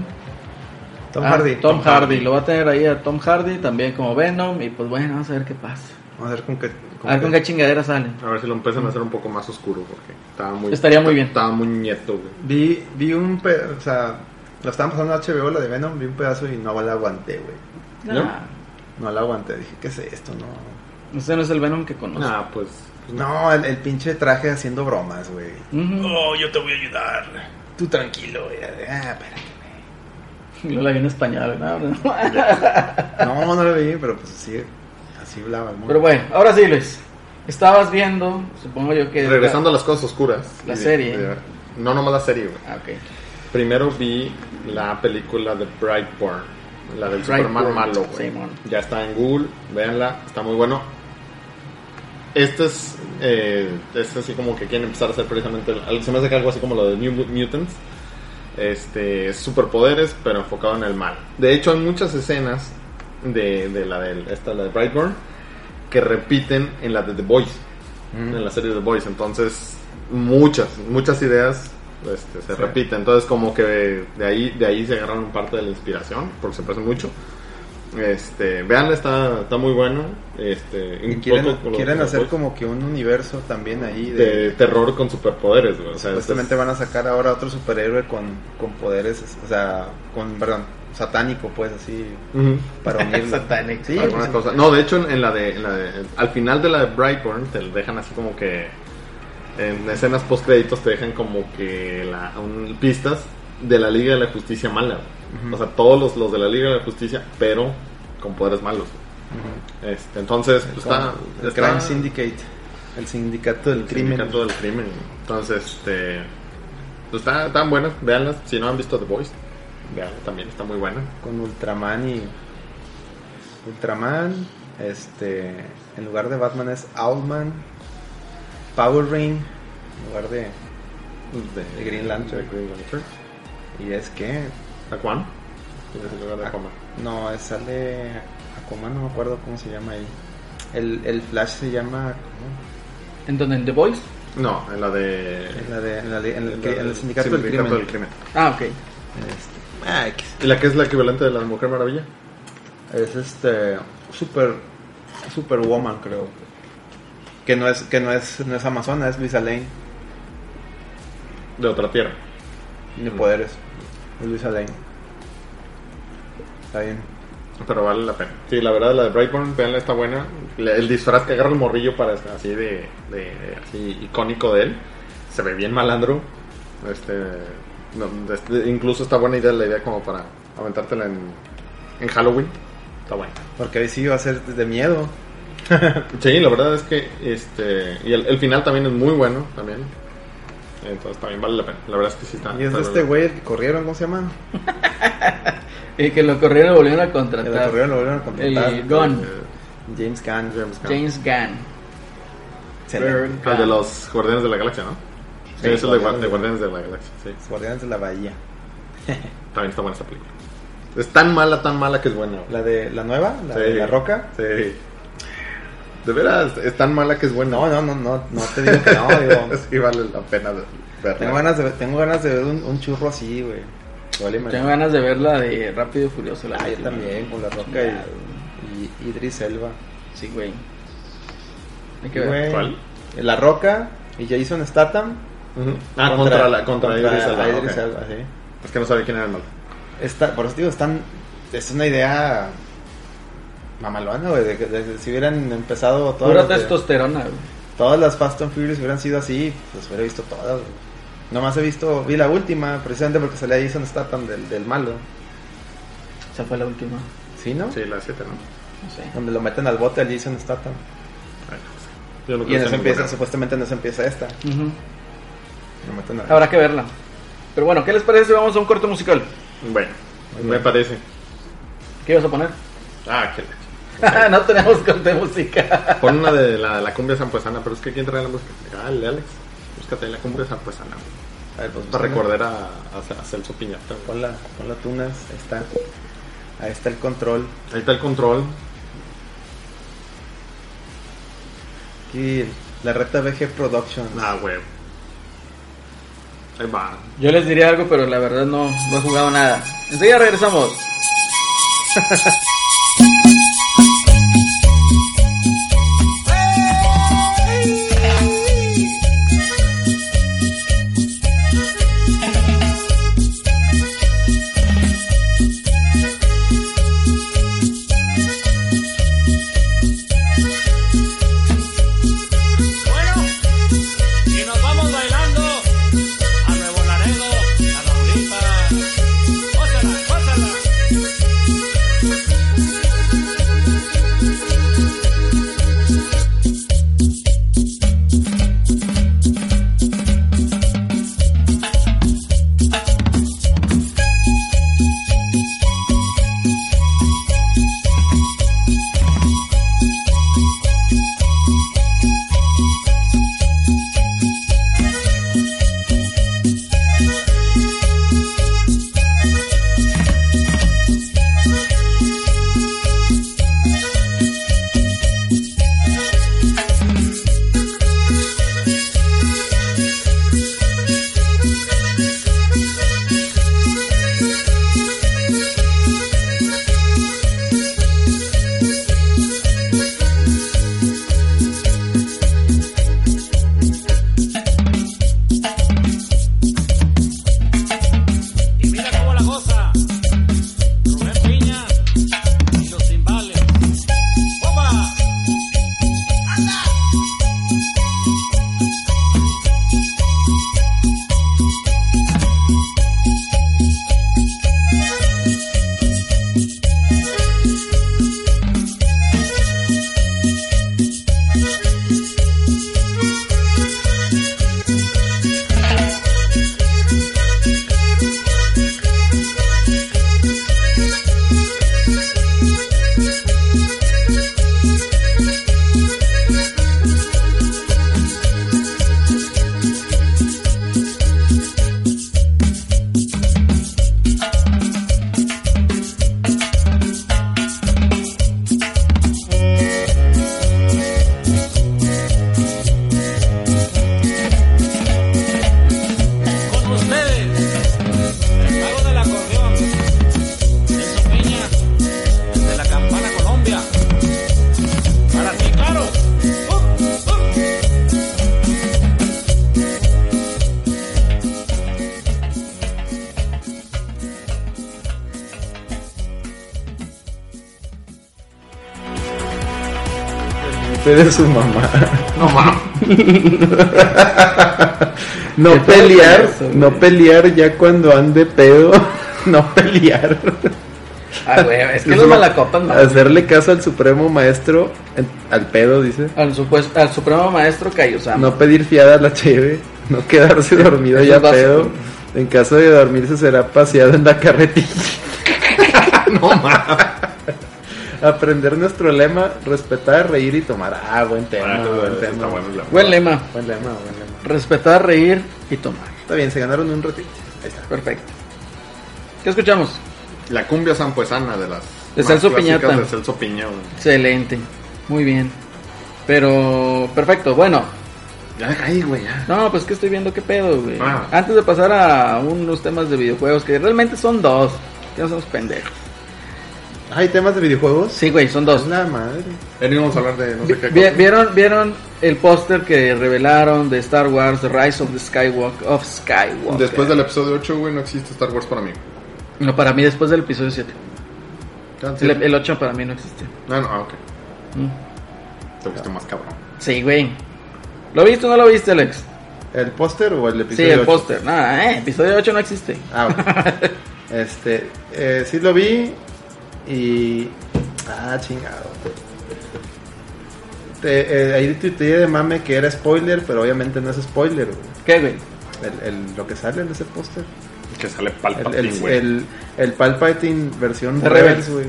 Tom Ah, Hardy. Tom, Hardy. Lo va a tener ahí a Tom Hardy también como Venom. Y pues bueno, vamos a ver qué pasa. Vamos a ver con qué. con A ver qué- con qué chingadera sale. A ver si lo empiezan a hacer un poco más oscuro porque estaba muy... Estaría muy bien. Estaba muy nieto, güey. Vi, vi un pe- o sea, lo estaban pasando en HBO la de Venom, vi un pedazo y no la aguanté, güey. Nah, No la aguanté, dije, ¿qué es esto? No. ese no es el Venom que conozco. Ah, pues... pues No, el, el pinche traje haciendo bromas, güey. Ujú. Oh, yo te voy a ayudar. Tú tranquilo, güey. Ah, espérate. Yo la vi en español. No, (laughs) no. No, no lo vi, pero pues así, así hablaba. muy- Pero bueno, ahora sí, Luis. Estabas viendo, supongo yo que... Regresando a las cosas oscuras. La Y de- serie. de- no, nomás la serie, güey. Ah, ok. Primero vi la película de Brightburn, la del Brightburn, Superman malo, güey. Simón. Ya está en Google, véanla, está muy bueno. Este es, eh, es así como que quieren empezar a hacer precisamente, se me hace que algo así como lo de New Mutants. Este, superpoderes, pero enfocado en el mal. De hecho, hay muchas escenas de, de la de esta, la de Brightburn, que repiten en la de The Boys, Mm. en la serie The Boys. Entonces, muchas, muchas ideas este, se Sí. repiten. Entonces, como que de ahí, de ahí se agarraron parte de la inspiración, porque se parece mucho. Este, veanla, está, está muy bueno. Este, Y quieren, quieren hacer Boys. como que un universo también ahí de de... terror con superpoderes, güey. O sea, Supuestamente es- van a sacar ahora otro superhéroe con, con poderes, o sea, con, perdón, satánico, pues así, Ujú. para unirlo. (laughs) Satánico. Sí, alguna pues, cosa. No, de hecho, en, en la de, en la de- al final de la de Brightburn te dejan así como que en escenas post créditos te dejan como que la, un- pistas de la Liga de la Justicia mala. O sea, todos los, los de la Liga de la Justicia, pero con poderes malos. Este, entonces, pues, está, el está- Crime Syndicate, el sindicato del el crimen. sindicato del crimen. Entonces, este, pues, está, están buenas, veanlas. Si no han visto The Voice, veanla también, está muy buena. con Ultraman y Ultraman, este, en lugar de Batman es Owlman, Power Ring, en lugar de de, De Green Lantern. de Green Lantern. Y es que. Aquaman. ¿Quién es el lugar de Aquaman? No, sale. Aquaman, no me acuerdo cómo se llama ahí. El, el Flash se llama. ¿cómo? ¿En donde? ¿En The Voice? No, en la de. En, la de, en, la de- en el, en cri- la- en el sindicato, del, crimen. del crimen. Ah, ok. Este, ah. ¿Y la que es la equivalente de la Mujer Maravilla? Es este. Super. Superwoman, creo. Que no es, que no es, no es Amazona, es Luisa Lane. De otra tierra. Tiene Mm. poderes. Es Luisa Lane. Está bien. Pero vale la pena. Sí, la verdad, la de Brightburn, veanla, está buena. El disfraz que agarra el morrillo para así de, de así icónico de él. Se ve bien malandro. Este, no, este, incluso está buena idea la idea como para aventártela en, en Halloween. Está buena. Porque ahí sí va a ser de miedo. (laughs) Sí, la verdad es que este y el, el final también es muy bueno también. Entonces también vale la pena. La verdad es que sí está. Y es está de este güey el que corrieron, ¿cómo se llama? (laughs) Y que lo corrieron y volvieron a El que contratar. corrieron, lo volvieron a contratar. El Gunn. Eh, James Gunn. James Gunn. James Gunn. Ah, el de los Guardianes de la Galaxia, ¿no? Sí, Sí, es el de, Gua- Guardianes de de- Guardianes de la Galaxia, sí. Guardianes de la Bahía. (laughs) También está buena esta película. Es tan mala, tan mala que es buena. La de la nueva, la de la roca. Sí. De veras, es tan mala que es buena. No, no, no, no, no te digo que no, digo. (laughs) sí vale la pena verla. Tengo ganas de ver, tengo ganas de ver un, un churro así, güey. Vale, Tengo ganas de ver la de Rápido y Furioso. La Ah, yo también, con la roca y, y Idris Elba. Sí, güey. Hay que Güey, ver. ¿Cuál? La roca y Jason Statham. Ah, contra, la contra, Idris Elba, Idris ok. Elba, sí. Es que no sabía quién era el malo. Está, por eso digo, están. Es una idea mamalona, güey. De, que- de que si hubieran empezado todas Pura las, testosterona, güey. todas las Fast and Furious hubieran sido así, pues hubiera visto todas, güey. Nomás he visto, vi la última, precisamente porque salía Jason Statham del, del malo. Esa fue la última. ¿Sí, no? Sí, la 7, ¿no? No sé. Donde lo meten al bote al Jason Statham. Ay, no sé. Yo no Y creo en que eso empieza, supuestamente en eso empieza esta. Lo meten al- Habrá que verla. Pero bueno, ¿qué les parece si vamos a un corte musical? Bueno, me parece. ¿Qué ibas a poner? Ah, qué leche. (laughs) no tenemos corte musical. Pon una de la, la cumbia zampuesana, pero es que ¿quién trae la música? El Alex. Búscate la cumbia zampuesana. güey. A ver, pues, Para recordar a, a, a Celso Piñata. Ponla, ponla tunas, ahí está. Ahí está el control. Ahí está el control. Aquí la reta VG Productions. Ah, güey. Ahí va. Yo les diría algo, pero la verdad no, no he jugado nada. Enseguida regresamos. (laughs) de su mamá. No mames. (laughs) No ¿Qué tal pelear, eso, no pelear ya cuando ande pedo. (laughs) No pelear. Ah, güey, es que los malacopas, no. Hacerle caso al supremo maestro, al pedo, dice. Al, supues- al supremo maestro Kaiosama. No pedir fiada a la cheve, no quedarse (laughs) dormido ya pedo. En caso de dormirse será paseado en la carretilla. No mames. Aprender nuestro lema, respetar, reír y tomar. Ah, buen tema, Ah, buen tema. está bueno, el lema. Buen lema. Buen lema, buen lema. Respetar, reír y tomar. Está bien, se ganaron un ratito. Ahí está. Perfecto. ¿Qué escuchamos? La cumbia sampuesana de las. De más Celso Piñata. De Celso Piña. Excelente. Muy bien. Pero, perfecto. Bueno, Ya deja ahí, güey, ya. no, pues que estoy viendo qué pedo, güey. Ah. Antes de pasar a unos temas de videojuegos, que realmente son dos. Que no somos pendejos. ¿Hay temas de videojuegos? Sí, güey, son dos. La madre. Venimos a hablar de no sé qué cosa. ¿Vieron, ¿Vieron el póster que revelaron de Star Wars, The Rise of the Skywalker? Of Skywalker. Después del episodio 8, güey, no existe Star Wars para mí. No, para mí después del episodio 7. Ah, El, el 8 para mí no existe. No, no, ah, ok. Mm. Te gusta más cabrón. Sí, güey. ¿Lo viste o no lo viste, Alex? ¿El póster o el Sí, episodio? el ocho? póster. Nada, eh, episodio 8 no existe. Ah, ok. (laughs) este, eh, sí lo vi y... Ah, chingado. Te, eh, ahí tuiteé de mame que era spoiler, pero obviamente no es spoiler, güey. ¿Qué, güey? El, el- lo que sale en ese póster. Que sale El, Palpatine, el, güey. el, el Palpatine versión De Rebels, güey.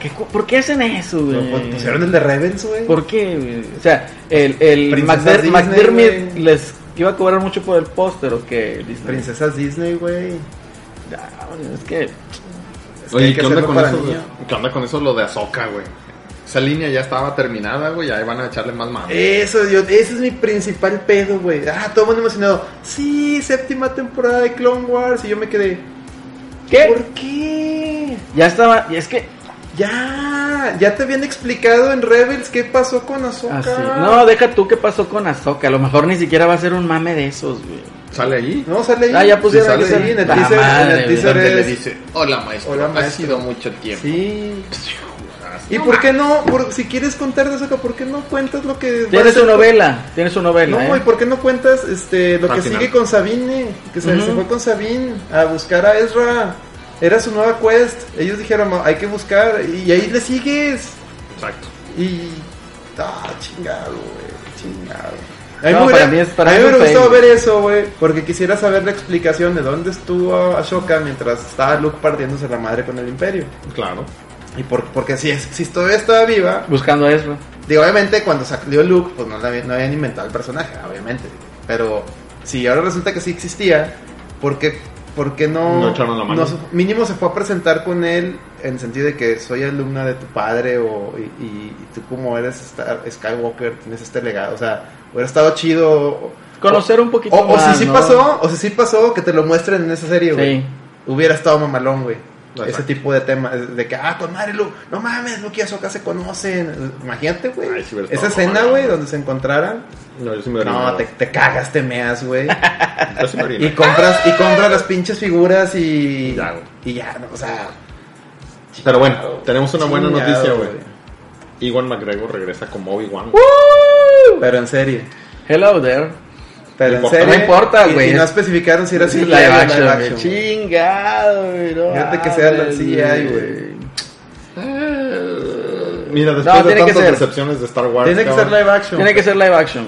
¿Qué cu- ¿Por qué hacen eso, Lo güey? Pusieron el de Rebels, güey. ¿Por qué, güey? O sea, el, el Princesas McDer- Disney, McDermott les iba a cobrar mucho por el póster o qué, Disney? Princesas Disney, güey. Ya, güey, es que... Es que Oye, hay ¿qué que onda, con eso, niños. ¿qué onda con eso lo de Ahsoka, güey? Esa línea ya estaba terminada, güey, ahí van a echarle más mano. Eso, yo, ese es mi principal pedo, güey. Ah, todo el mundo emocionado. Sí, séptima temporada de Clone Wars. Y yo me quedé. ¿Qué? ¿Por qué? Ya estaba... Y es que... Ya, ya te habían explicado en Rebels qué pasó con Ahsoka. Así. No, deja tú qué pasó con Ahsoka. A lo mejor ni siquiera va a ser un mame de esos, güey. ¿Sale ahí? No, sale ahí. Ah, ya pusieron Sí, que sale ahí. En el La teaser, en madre, el teaser Donde le es- dice, hola maestro, Hola, ha maestro. sido mucho tiempo. Sí. Ah, ¿Y por qué no? Por- si quieres contar de Ahsoka, ¿por qué no cuentas lo que. va Tiene a ser- su novela. Tiene su novela, No, ¿eh? ¿y por qué no cuentas este, lo Al que final. sigue con Sabine? Que se, Ujú. se fue con Sabine a buscar a Ezra. Era su nueva quest. Ellos dijeron, "No, hay que buscar. Y ahí le sigues. Exacto. Y. Ah, chingado, güey. Chingado. A mí No, me hubiera, para mí es- para a mí me fail. ver eso, güey. Porque quisiera saber la explicación de dónde estuvo Ashoka mientras estaba Luke partiéndose la madre con el Imperio. Claro. Y por, porque si, es- si todavía estaba viva, Buscando a Ezra. Digo, obviamente cuando salió Luke, pues no, no habían inventado el personaje, obviamente. Pero si ahora resulta que sí existía, ¿por qué, por qué no, No echaron la mano. se- mínimo se fue a presentar con él en el sentido de que soy alumna de tu padre o, y, y tú como eres Star- Skywalker tienes este legado. O sea, hubiera estado chido. Conocer un poquito O, o más, si sí ¿no? pasó, o si sí pasó, que te lo muestren en esa serie, güey. Sí. Hubiera estado mamalón, güey. Exacto. Ese tipo de temas, de que, ah, con madre, no mames, Luke y Ahsoka se conocen. Imagínate, güey. Ay, sí hubiera Esa escena, güey, donde se encontraran. No, yo sí me No, te, te cagas, te meas, güey. (laughs) Yo sí me hubiera y compras, y compras las pinches figuras y. Ya, güey. Y ya, no, o sea. Pero bueno, tenemos una buena chingado, noticia, güey. Iwan McGregor regresa como Obi-Wan. Pero en serie. Hello there. Pero en serie. No importa, güey. Y, no especificaron si era Sí, CGI live action, live güey. action. Chingado, güey. no Fíjate que sea la CGI, güey. Mira, después No, de tiene que tantas ser. decepciones de Star Wars. Tiene que ser live action. Tiene que ser live action.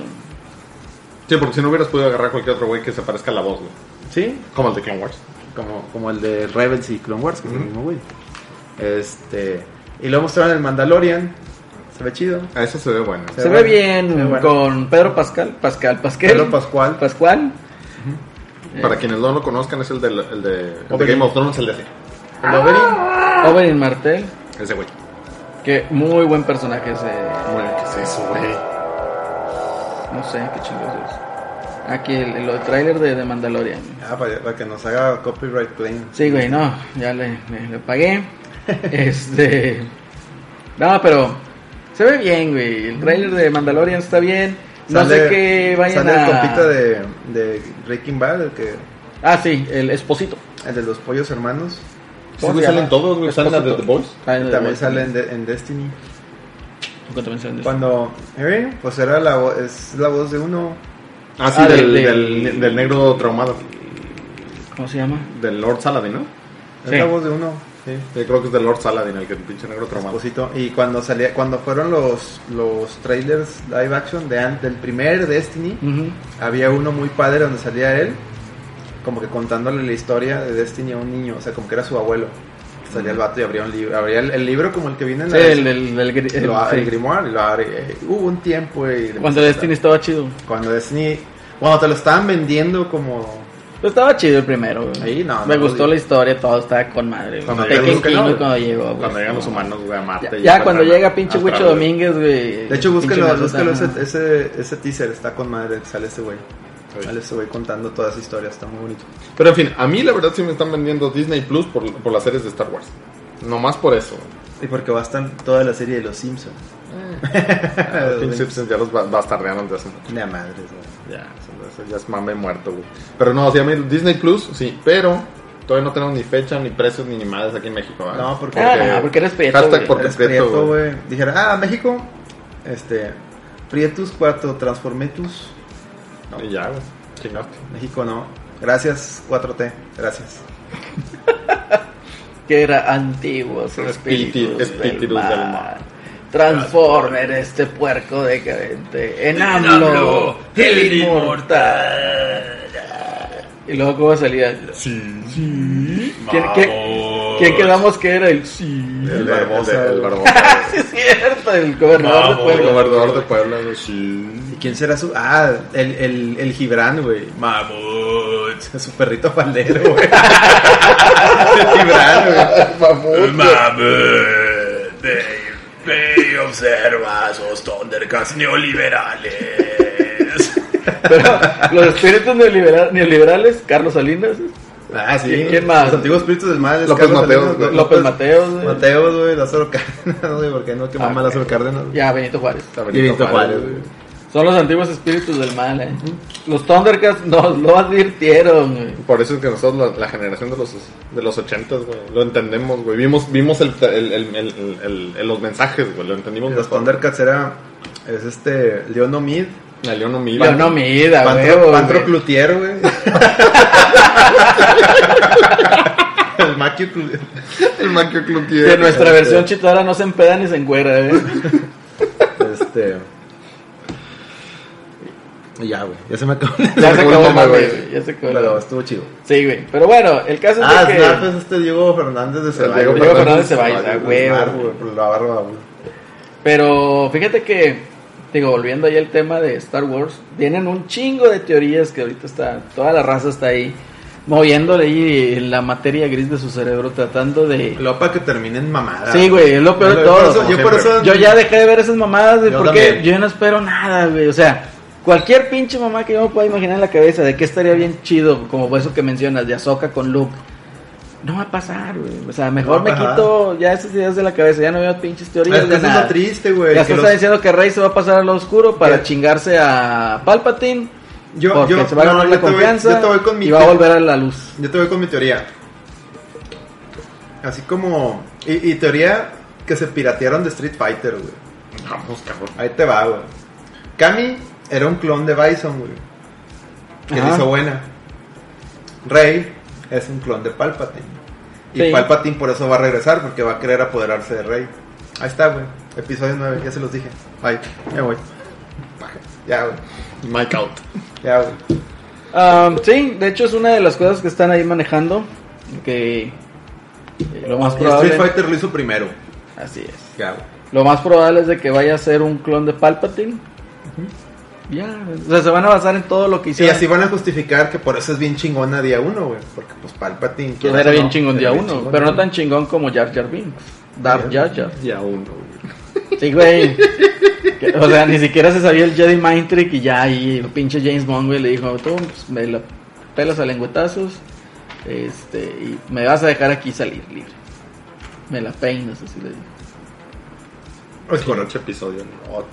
Sí, porque si no hubieras podido agarrar cualquier otro güey que se parezca a la voz, güey. Sí, Como el de Clone Wars. como, como el de Rebels y Clone Wars, que es el mismo güey. Este. Y luego mostraron el Mandalorian. Se ve chido. A eso se ve bueno. Se Se, ve bien se ve bueno. con Pedro Pascal. Pascal, Pascal. Pedro Pascual. Pascual. Para quienes no lo conozcan, es el, del, el de, el de. Game of Thrones, el de ese. Oberyn. Oberyn Martel. Ese güey. Que muy buen personaje ese. Bueno, ¿qué es eso, güey? No sé qué chingados es. Aquí el, el, el tráiler de, de Mandalorian. Ah, para, para que nos haga copyright claim. Sí, güey, no, ya le, le- le pagué. (laughs) este. No, pero se ve bien, güey. El tráiler de Mandalorian está bien. No Sale- sé qué vayan Sale a. el compita de, de Breaking Bad, el, que, Ah, sí, el esposito. el de los pollos hermanos. Sí, güey, salen todos, güey. Salen la de The Boys. Ah, También Boys sale en, de- en Destiny. Cuando, ¿eh? Pues era la, es la voz de uno. Ah, sí, Ah, del, del- del, del- del negro traumado. ¿Cómo se llama? Del Lord Saladin, ¿no? Es la voz de uno. Sí. Sí, creo que es del Lord Saladin, el que el pinche negro traumado. Y cuando salía, cuando fueron los, los trailers live action de, del primer Destiny, Ujú. había uno muy padre donde salía él, como que contándole la historia de Destiny a un niño, o sea, como que era su abuelo. Salía el vato y abría un libro, abría el, el libro como el que viene en Sí, la el, el, el, gri- el- lo sí. grimoire y lo abre. eh, Hubo un tiempo y Cuando Destiny estaba chido. cuando Destiny cuando te lo estaban vendiendo como Pues estaba chido el primero, güey. No, Me no, gustó la historia, todo estaba con madre. güey. Cuando Tekken King, no, güey, cuando llegó, güey. Cuando llegan los humanos, güey, a Marte. Ya, y ya cuando llega pinche Huicho. Domínguez, güey. de hecho búsquelo, búsquelo ese, ese, ese teaser está con madre, sale ese güey. Sí. Sale ese güey contando toda esa historia, está muy bonito. Pero en fin, a mí la verdad sí me están vendiendo Disney Plus por, por las series de Star Wars. Nomás por eso. Y porque va a estar toda la serie de los Simpsons. (laughs) Pinche Simpsons ya los ba- bastardearon de hace mucho. De madres, güey. Ya, eso, ya es mame muerto, güey. Pero no, sí, a mí Disney Plus, sí, pero todavía no tenemos ni fecha, ni precios, ni ni madres aquí en México. ¿verdad? No, porque Ah, no, porque eres prieto, Hashtag porque eres prieto, prieto, güey. Dijera, ah, México, este, Prietus 4, Transformetus. No, Y ya, güey. Chingaste. México no. Gracias, 4T, gracias. (laughs) Que era antiguos Espíritu- espíritus, espíritus del del mal. Transformer, este puerco decadente. En AMLO, el inmortal. Y luego, ¿cómo salía? Sí, sí. ¿Quién, quedamos que era el sí? El Barbosa. el El Barbosa. (laughs) sí, es cierto, el gobernador de El Puebla. gobernador de Puebla, güey. Sí. ¿Y quién será su...? Ah, el, el, el Gibran, güey. Mamut. Su perrito faldero, güey. (laughs) el Gibran, güey. (laughs) Mamut. Ve y observa esos Thundercats neoliberales. Pero los espíritus neolibera- neoliberales, Carlos Salinas, Ah, sí. ¿Quién- quién más? Los antiguos espíritus del mal. es López Carlos Mateos, Salinas, güey. López Mateos, güey. Mateos, güey. Lázaro Cárdenas, no sé por qué no, que Ah, mamá Lázaro Cárdenas. ya Benito Juárez. Y Benito Juárez, güey. Son los antiguos espíritus del mal, eh. Los Thundercats nos lo advirtieron, güey. Por eso es que nosotros, la, la generación de los de los ochentas, güey, lo entendemos, güey. Vimos, vimos el, el, el, el- el- el- los mensajes, güey, lo entendimos Los mejor. Thundercats era... Es este... Leon Omid. A León Omid. Pero no mida, Pantro, güey. Pantro Cloutier, güey. (laughs) El Maquio Cloutier. El Maquio Cloutier. Que nuestra versión chitora no se empeda ni se encuera, eh. Este... Y Ya, güey. Ya se me acabó. (laughs) Ya se acabó mame, güey. Ya se acabó Pero estuvo chido. Sí, güey. Pero bueno, el caso es Ah, de que. Snap es este Diego Fernández de Ceballos. Diego. Diego Fernández de Ceballos, ah, güey, la barba, güey. Pero fíjate que, digo, volviendo ahí al tema de Star Wars, vienen un chingo de teorías que ahorita está, toda la raza está ahí, moviéndole ahí la materia gris de su cerebro, tratando de... Lo para que terminen mamadas. Sí, güey, es lo peor de todo. Yo por eso... Yo ya dejé de ver esas mamadas, güey, porque también. yo no espero nada, güey. O sea, cualquier pinche mamá que yo me pueda imaginar en la cabeza de que estaría bien chido, como eso que mencionas, de Ahsoka con Luke. No va a pasar, güey. O sea, mejor No me a quito ya esas ideas de la cabeza. Ya no veo pinches teorías Es que de es nada. lo triste, güey. Ya se los- está diciendo que Rey se va a pasar al lado oscuro para Que- chingarse a Palpatine. Yo, porque yo, se va a no, ganar yo la te voy- confianza yo te voy con mi y va a volver a la luz. Yo te voy con mi teoría. Así como... Y, y teoría que se piratearon de Street Fighter, güey. Vamos, cabrón. Ahí te va, güey. Kami era un clon de Bison, güey. Que le hizo buena. Rey es un clon de Palpatine. Y Sí. Palpatine por eso va a regresar, porque va a querer apoderarse de Rey. Ahí está, güey. Episodio 9, ya se los dije. Bye. Ya voy. Ya, güey. Mike out. Ya, güey. Um, sí, de hecho es una de las cosas que están ahí manejando. Que lo más probable. Street Fighter lo hizo primero. Así es. Ya, güey. Lo más probable es de que vaya a ser un clon de Palpatine. Ya, o sea, se van a basar en todo lo que Y hicieron. así van a justificar que por eso es bien chingona día uno, güey. Porque pues Palpatine. Que quieras era bien no, chingón día bien uno, chingón. pero no tan chingón como Jar Jar Binks. Darth Jar Jar. Ya uno, güey. Sí, güey. (laughs) O sea, ni siquiera se sabía el Jedi Mind Trick y ya ahí el pinche James Bond, güey, le dijo, tú pues, me la pelas a lengüetazos este, y me vas a dejar aquí salir libre. Me la peinas, así le dijo. Es correcto. Ocho episodio. Ocho.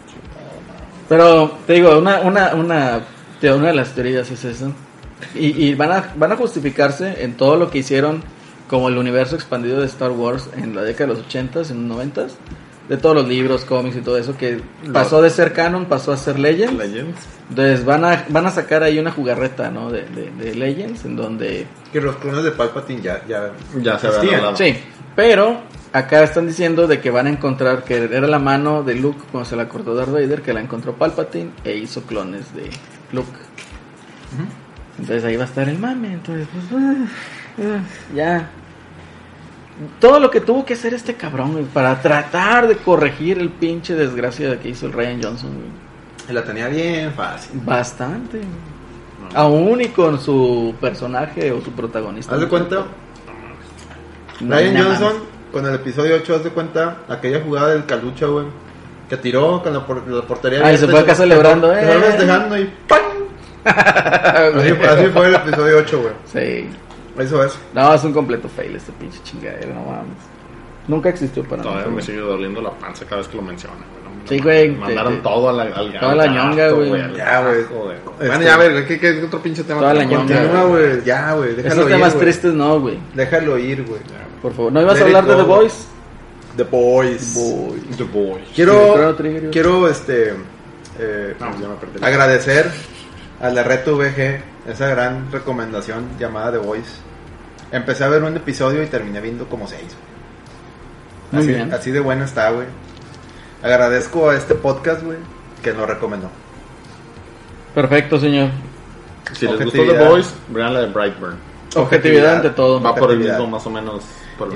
Pero te digo, una, una, una, te- una de las teorías es esa. Y, y van, a, van a justificarse en todo lo que hicieron como el universo expandido de Star Wars en la década de los 80s, en los 90s. de todos los libros, cómics y todo eso, que pasó de ser canon, pasó a ser Legends. Legends. Entonces van a, van a sacar ahí una jugarreta, ¿no? De, de, de Legends, en donde... Que los clones de Palpatine ya, ya, Ya se habían. Sí, pero acá están diciendo de que van a encontrar que era la mano de Luke cuando se la cortó Darth Vader, que la encontró Palpatine e hizo clones de Luke. Entonces ahí va a estar el mame, entonces pues ah, ya. Todo lo que tuvo que hacer este cabrón güey, para tratar de corregir el pinche desgracia que hizo el Ryan Johnson. güey. La tenía bien fácil. Bastante. Aún y con su personaje o su protagonista. Haz de cuenta, Ryan Johnson. Con el episodio 8, haz de cuenta, aquella jugada del calucha, güey, que tiró con la, por- la portería. Ah, y se fue acá celebrando, se eh. fue festejando y ¡pam! (laughs) Así, fue- así fue el episodio 8, güey. Sí. Eso es. No, es un completo fail este pinche chingadero, no mames. Nunca existió para Todavía me nosotros. sigue doliendo la panza cada vez que lo mencionan. güey. Sí, güey, Mandaron te- te- todo a la, al toda la ñonga, güey. Ya, güey. Este- Bueno, ya, a ver, ¿qué, qué otro pinche tema? Toda la ñonga. Continúa, güey. Ya, güey. Déjalo Esos ir, temas tristes no, güey. Déjalo ir, güey. Por favor. ¿No ibas a hablar de. The Voice? The Boys. The Boys. Quiero, quiero, este, eh, No, ya me perdí. agradecer a la Red VG esa gran recomendación llamada The Voice. Empecé a ver un episodio y terminé viendo como seis. Muy así, bien. así de buena está, güey. Agradezco a este podcast, güey, que lo recomendó. Perfecto, señor. Si les gustó Objetividad. The Boys, vean la de Brightburn. Objetividad ante todo. Va por el Objetividad. mismo, más o menos. Por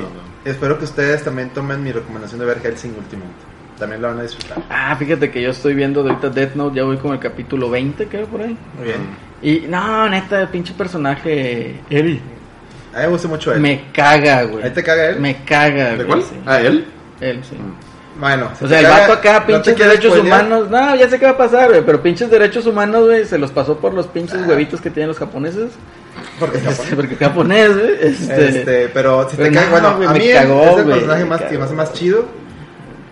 Espero que ustedes también tomen mi recomendación de ver Helsing Ultimate. También lo van a disfrutar. Ah, fíjate que yo estoy viendo de ahorita Death Note, ya voy con el capítulo 20, creo, por ahí. Muy bien. Y no, neta, el pinche personaje Eri. A mí me gusta mucho él. Me caga, güey. ¿Ahí te caga él? Me caga, ¿De güey. cuál? sí. ¿A él? Él, sí. Bueno, si O te sea, el caga- vato acá, no te pinches quiero derechos humanos. No, ya sé qué va a pasar, güey. Pero pinches derechos humanos, güey, se los pasó por los pinches huevitos que tienen los japoneses. Porque Este, porque japonés, güey. Este, Este, pero si te pero caga, no, bueno, güey, a me mí es- cagó, es el güey, personaje me más, cagó. más, más chido.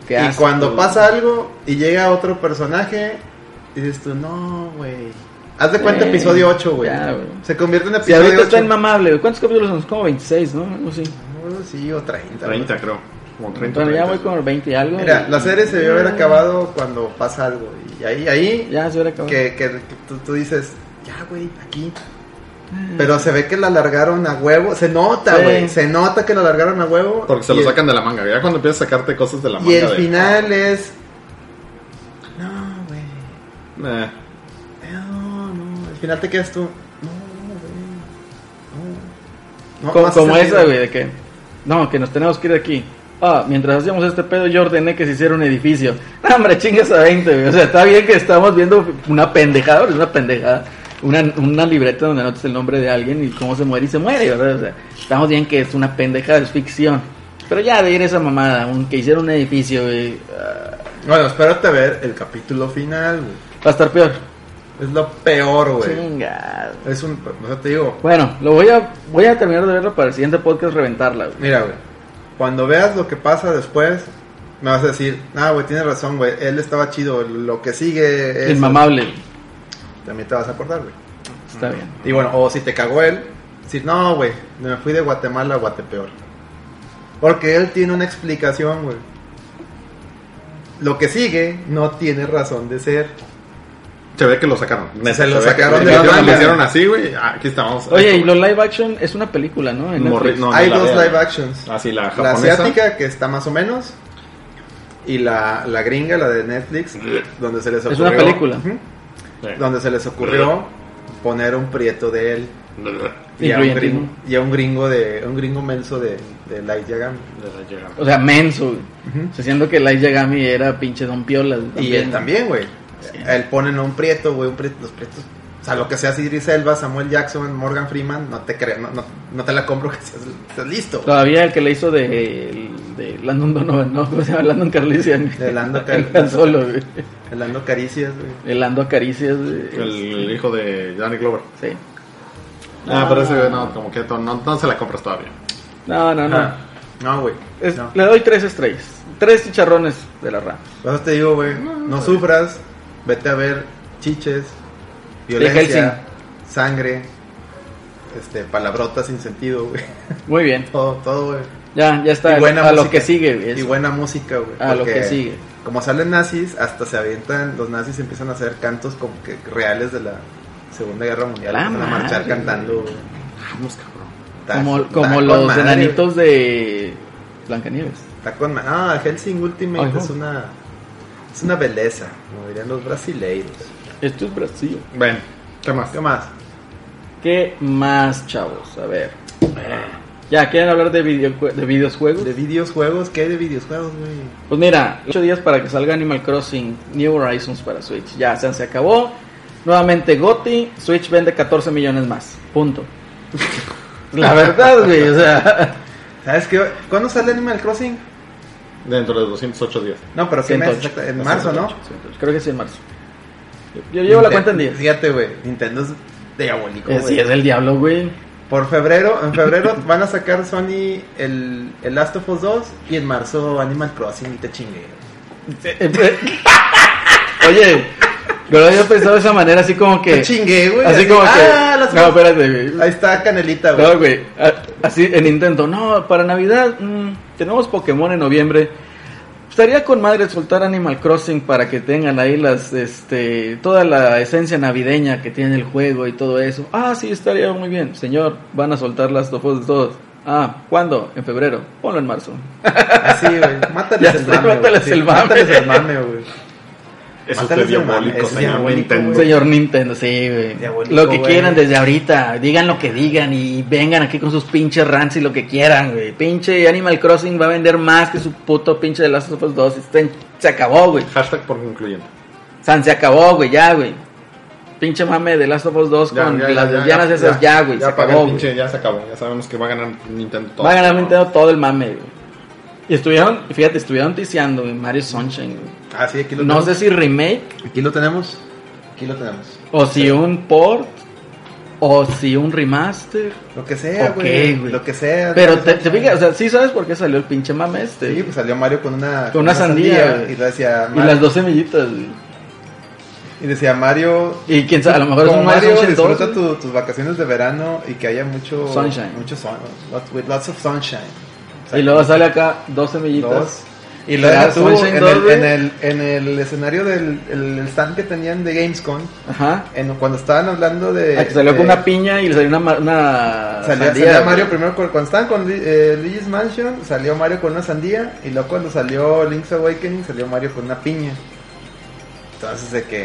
qué y asco, cuando güey. pasa algo y llega otro personaje, dices tú, no, güey. Haz de cuenta Sí, episodio 8, güey. ya, güey. Se convierte en Si episodio ahorita 8. está inmamable, güey. ¿Cuántos capítulos son? Como 26, ¿no? Algo así. No, sí, o 30. 30, creo. Como 30. Bueno, ya 30. voy con el 20 y algo. Mira, y- la serie se debió haber acabado cuando pasa algo. Y ahí, ahí, Ya se hubiera acabado. que, que, que tú, tú dices, ya, güey, aquí. Pero se ve que la alargaron a huevo. Se nota, Sí. güey. Se nota que la alargaron a huevo. Porque se lo sacan de la manga. Ya cuando empiezas a sacarte cosas de la manga. Y el de- final es. No, güey. Eh, No, no. Al final te quedas tú. No, güey. No. No, como como esa, güey, de que. No, que nos tenemos que ir de aquí. Ah, mientras hacíamos este pedo, yo ordené que se hiciera un edificio. (laughs) No, hombre, chingas a 20, güey. O sea, está bien que estamos viendo una pendejada, es una pendejada. Una, una libreta donde anotas el nombre de alguien y cómo se muere y se muere, ¿verdad? O sea, estamos bien que es una pendejada, es ficción. Pero ya de ir esa mamada, aunque hiciera un edificio, güey, ah, Bueno, espérate a ver el capítulo final, güey. va a estar peor. Es lo peor, güey. Chingada. Es un. O sea, te digo. Bueno, lo voy a, voy a terminar de verlo para el siguiente podcast reventarla, güey. Mira, güey. Cuando veas lo que pasa después, me vas a decir, ah, güey, tienes razón, güey. Él estaba chido. Lo que sigue es. Inmamable. También te vas a acordar, güey. Está bien. Y bueno, o si te cagó él, decir, no, güey, me fui de Guatemala a Guatepeor. Porque él tiene una explicación, güey. Lo que sigue no tiene razón de ser. Se ve que lo sacaron. Neta, Se lo sacaron que de la lo hicieron así, güey. Ah, Aquí estamos. Oye, y los live action es una película, ¿no? En Morri- no, Hay dos live actions. Ah, sí, la asiática, que está más o menos. Y la, la gringa, la de Netflix, donde se les Es ocurrió. una película. Sí. donde se les ocurrió poner un prieto de él. Y a un gringo, ¿no? y a un gringo de un gringo menso de, de Light Yagami. O sea, menso. O sea, siendo que Light Yagami era pinche Don Piola. Y él también, güey. Sí. Él ponen a un prieto, güey, un prieto, los prietos. O sea, lo que sea Idris Elba, Samuel Jackson, Morgan Freeman, no te creo, no, no, no te la compro que seas, seas listo. Todavía el que le hizo de, de Landon Donovan, ¿no? ¿Cómo se llama? Landon Carlisian. De Lando Car- (laughs) El Han Solo, güey. El dando caricias, güey. El Lando Acaricias, güey. El, el hijo de Danny Glover. Sí. Ah, pero ese no, como que no, no se la compras todavía. No, no, no. Ah, No, güey. No. Le doy tres estrellas. Tres chicharrones de la rama. Por eso te digo, güey, no sufras, vete a ver chiches, violencia, sangre, este, palabrotas sin sentido, güey. Muy bien. (laughs) Todo, todo, güey. Ya, ya está. Y buena a lo música. que sigue, güey. Y buena música, güey. A lo que sigue. Como salen nazis, hasta se avientan, los nazis empiezan a hacer cantos como que reales de la Segunda Guerra Mundial. La empiezan a marchar cantando. güey. Vamos, cabrón. Está- Como, está como con los madre, enanitos de Blancanieves. Está con Ah, Helsing Ultimate Ay, es una es una belleza, como dirían los brasileiros. Esto es Brasil. Ven, ¿qué más? ¿Qué más? ¿Qué más, chavos? A ver. Ya, ¿quieren hablar de, video, de videojuegos? De videojuegos, ¿qué hay de videojuegos, güey? Pues mira, 8 días para que salga Animal Crossing New Horizons para Switch. Ya, se, se acabó. Nuevamente GOTI, Switch vende 14 millones más. Punto. (laughs) La verdad, güey, o sea... ¿Sabes qué? ¿Cuándo sale Animal Crossing? Dentro de 208 días. No, pero ¿qué mes? 108. Exacta- En marzo, ¿no? 108, Creo que sí, en marzo. Yo, llevo la cuenta en 10. Fíjate, güey, Nintendo es diabólico, Eh, güey. sí, es el diablo, güey. Por febrero, en febrero (laughs) van a sacar Sony el, el Last of Us 2 y en marzo Animal Crossing y te chingue. (laughs) Oye, pero había pensado de esa manera, así como que... Te chingué, güey. Así como que... ah, las- No, espérate, güey. Ahí está Canelita, güey. No, güey. Así en Nintendo. No, para Navidad mm, tenemos Pokémon en noviembre. Estaría con madre soltar Animal Crossing para que tengan ahí las, este, toda la esencia navideña que tiene el juego y todo eso. Ah, sí, estaría muy bien. Señor, van a soltar las dos todos. Ah, ¿cuándo? En febrero. Ponlo en marzo. Así, güey. Mátales mátales el mame. Mátales el mame, güey. Eso es Mátales de el mame, diabólico, señor diabólico, Nintendo. Señor Nintendo, sí, güey. Lo que quieran desde ahorita. Digan lo que digan y vengan aquí con sus pinches rants y lo que quieran, güey. Pinche Animal Crossing va a vender más que su puto pinche de Last of Us 2. Estén- se acabó, güey. Hashtag por incluyente. San, se acabó, güey, ya, güey. Pinche mame de Last of Us 2 con las lesbianas esas, ya, güey. Se Ya, apaga acabó, el pinche, ya se acabó. Ya sabemos que va a ganar Nintendo todo. Va a ganar Nintendo todo el mame, güey. Y estuvieron, fíjate, estuvieron ticiando, güey, Mario Sunshine, güey. Ah, sí, aquí lo No sé si remake Aquí lo tenemos. Aquí lo tenemos. o si un port o si un remaster. Lo que sea, güey. Lo que sea. Pero No te, te fijas, o sea, sí sabes por qué salió el pinche mame este. Sí, pues salió Mario con una, Con una sandía, güey. y decía y las dos semillitas, güey. y decía Mario Y quién sabe, a lo mejor es un Mario Mario Sunshine 2. disfruta tu- tus vacaciones de verano y que haya mucho Sunshine. mucho sun, lots, with lots of sunshine. Y luego sale acá dos semillitas. Dos. Y Será luego tú en, 2, el, en, el, en el escenario del el stand que tenían de Gamescom, Ajá. en, cuando estaban hablando de... Ah, que salió de- con una piña y le salió una, ma- una Salía, sandía. Mario primero con- cuando estaban con eh, Luigi's Mansion, salió Mario con una sandía y luego cuando salió Link's Awakening salió Mario con una piña. Entonces de que,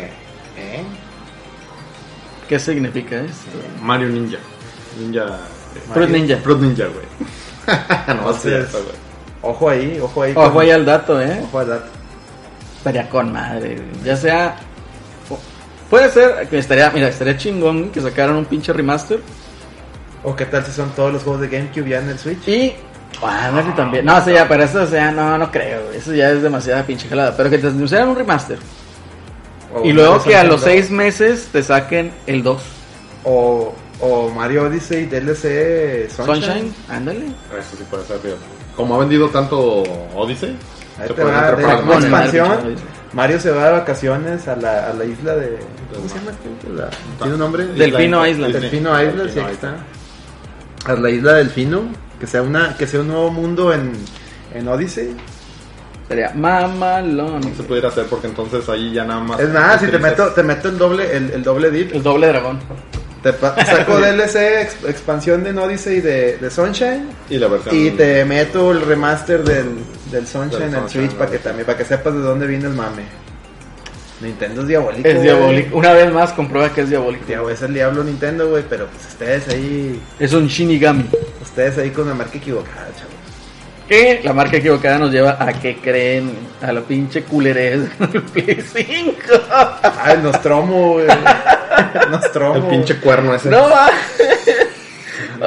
¿eh? ¿Qué significa eso? Mario Ninja. Ninja. Fruit Ninja. Fruit Ninja, güey. (laughs) no, es Entonces- cierto, güey. Ojo ahí, ojo ahí. Ojo con- ahí al dato, ¿eh? Ojo al dato. Estaría con madre. Ya sea. Puede ser que estaría, mira, estaría chingón que sacaran un pinche remaster. O qué tal si son todos los juegos de GameCube ya en el Switch. Y. Ah, no, que también. No, o sea, ya, para eso, o sea, no, no creo. Eso ya es demasiada pinche jalada. Pero que te anunciaran un remaster. O y luego que a los 2. seis meses te saquen el 2. O, o Mario Odyssey DLC Sunshine. Sunshine, ándale. Eso sí puede ser, fíjate. Como ha vendido tanto Odyssey, Ahí se te puede va, entrar de para la expansión. Mario se va de vacaciones a la, a la isla de... ¿Cómo se llama? este? La- ¿Tiene un nombre? Delfino Island. Delfino Island, sí, Delfino aquí está. A la isla Delfino, que sea una que sea un nuevo mundo en, en Odyssey. Sería mamalón. No se pudiera hacer porque entonces ahí ya nada más. Es nada, si te utilizas- meto, te meto el doble, el, el doble dip, El doble dragón. Te saco (laughs) DLC, ex- expansión de Odyssey de, de Sunshine Y la versión. y te meto el remaster del, del Sunshine Del en Switch para que también, para que sepas de dónde viene el mame. Nintendo es diabólico. Es güey. diabólico. Una vez más comprueba que es diabólico. Es el diablo Nintendo, güey, pero pues ustedes ahí, Es un Shinigami. ustedes ahí con la marca equivocada, chavos. Que la marca equivocada nos lleva a que creen a la pinche culerez (laughs) del Play 5. Ah, el Nostromo, güey. Nostromo. El pinche cuerno ese. No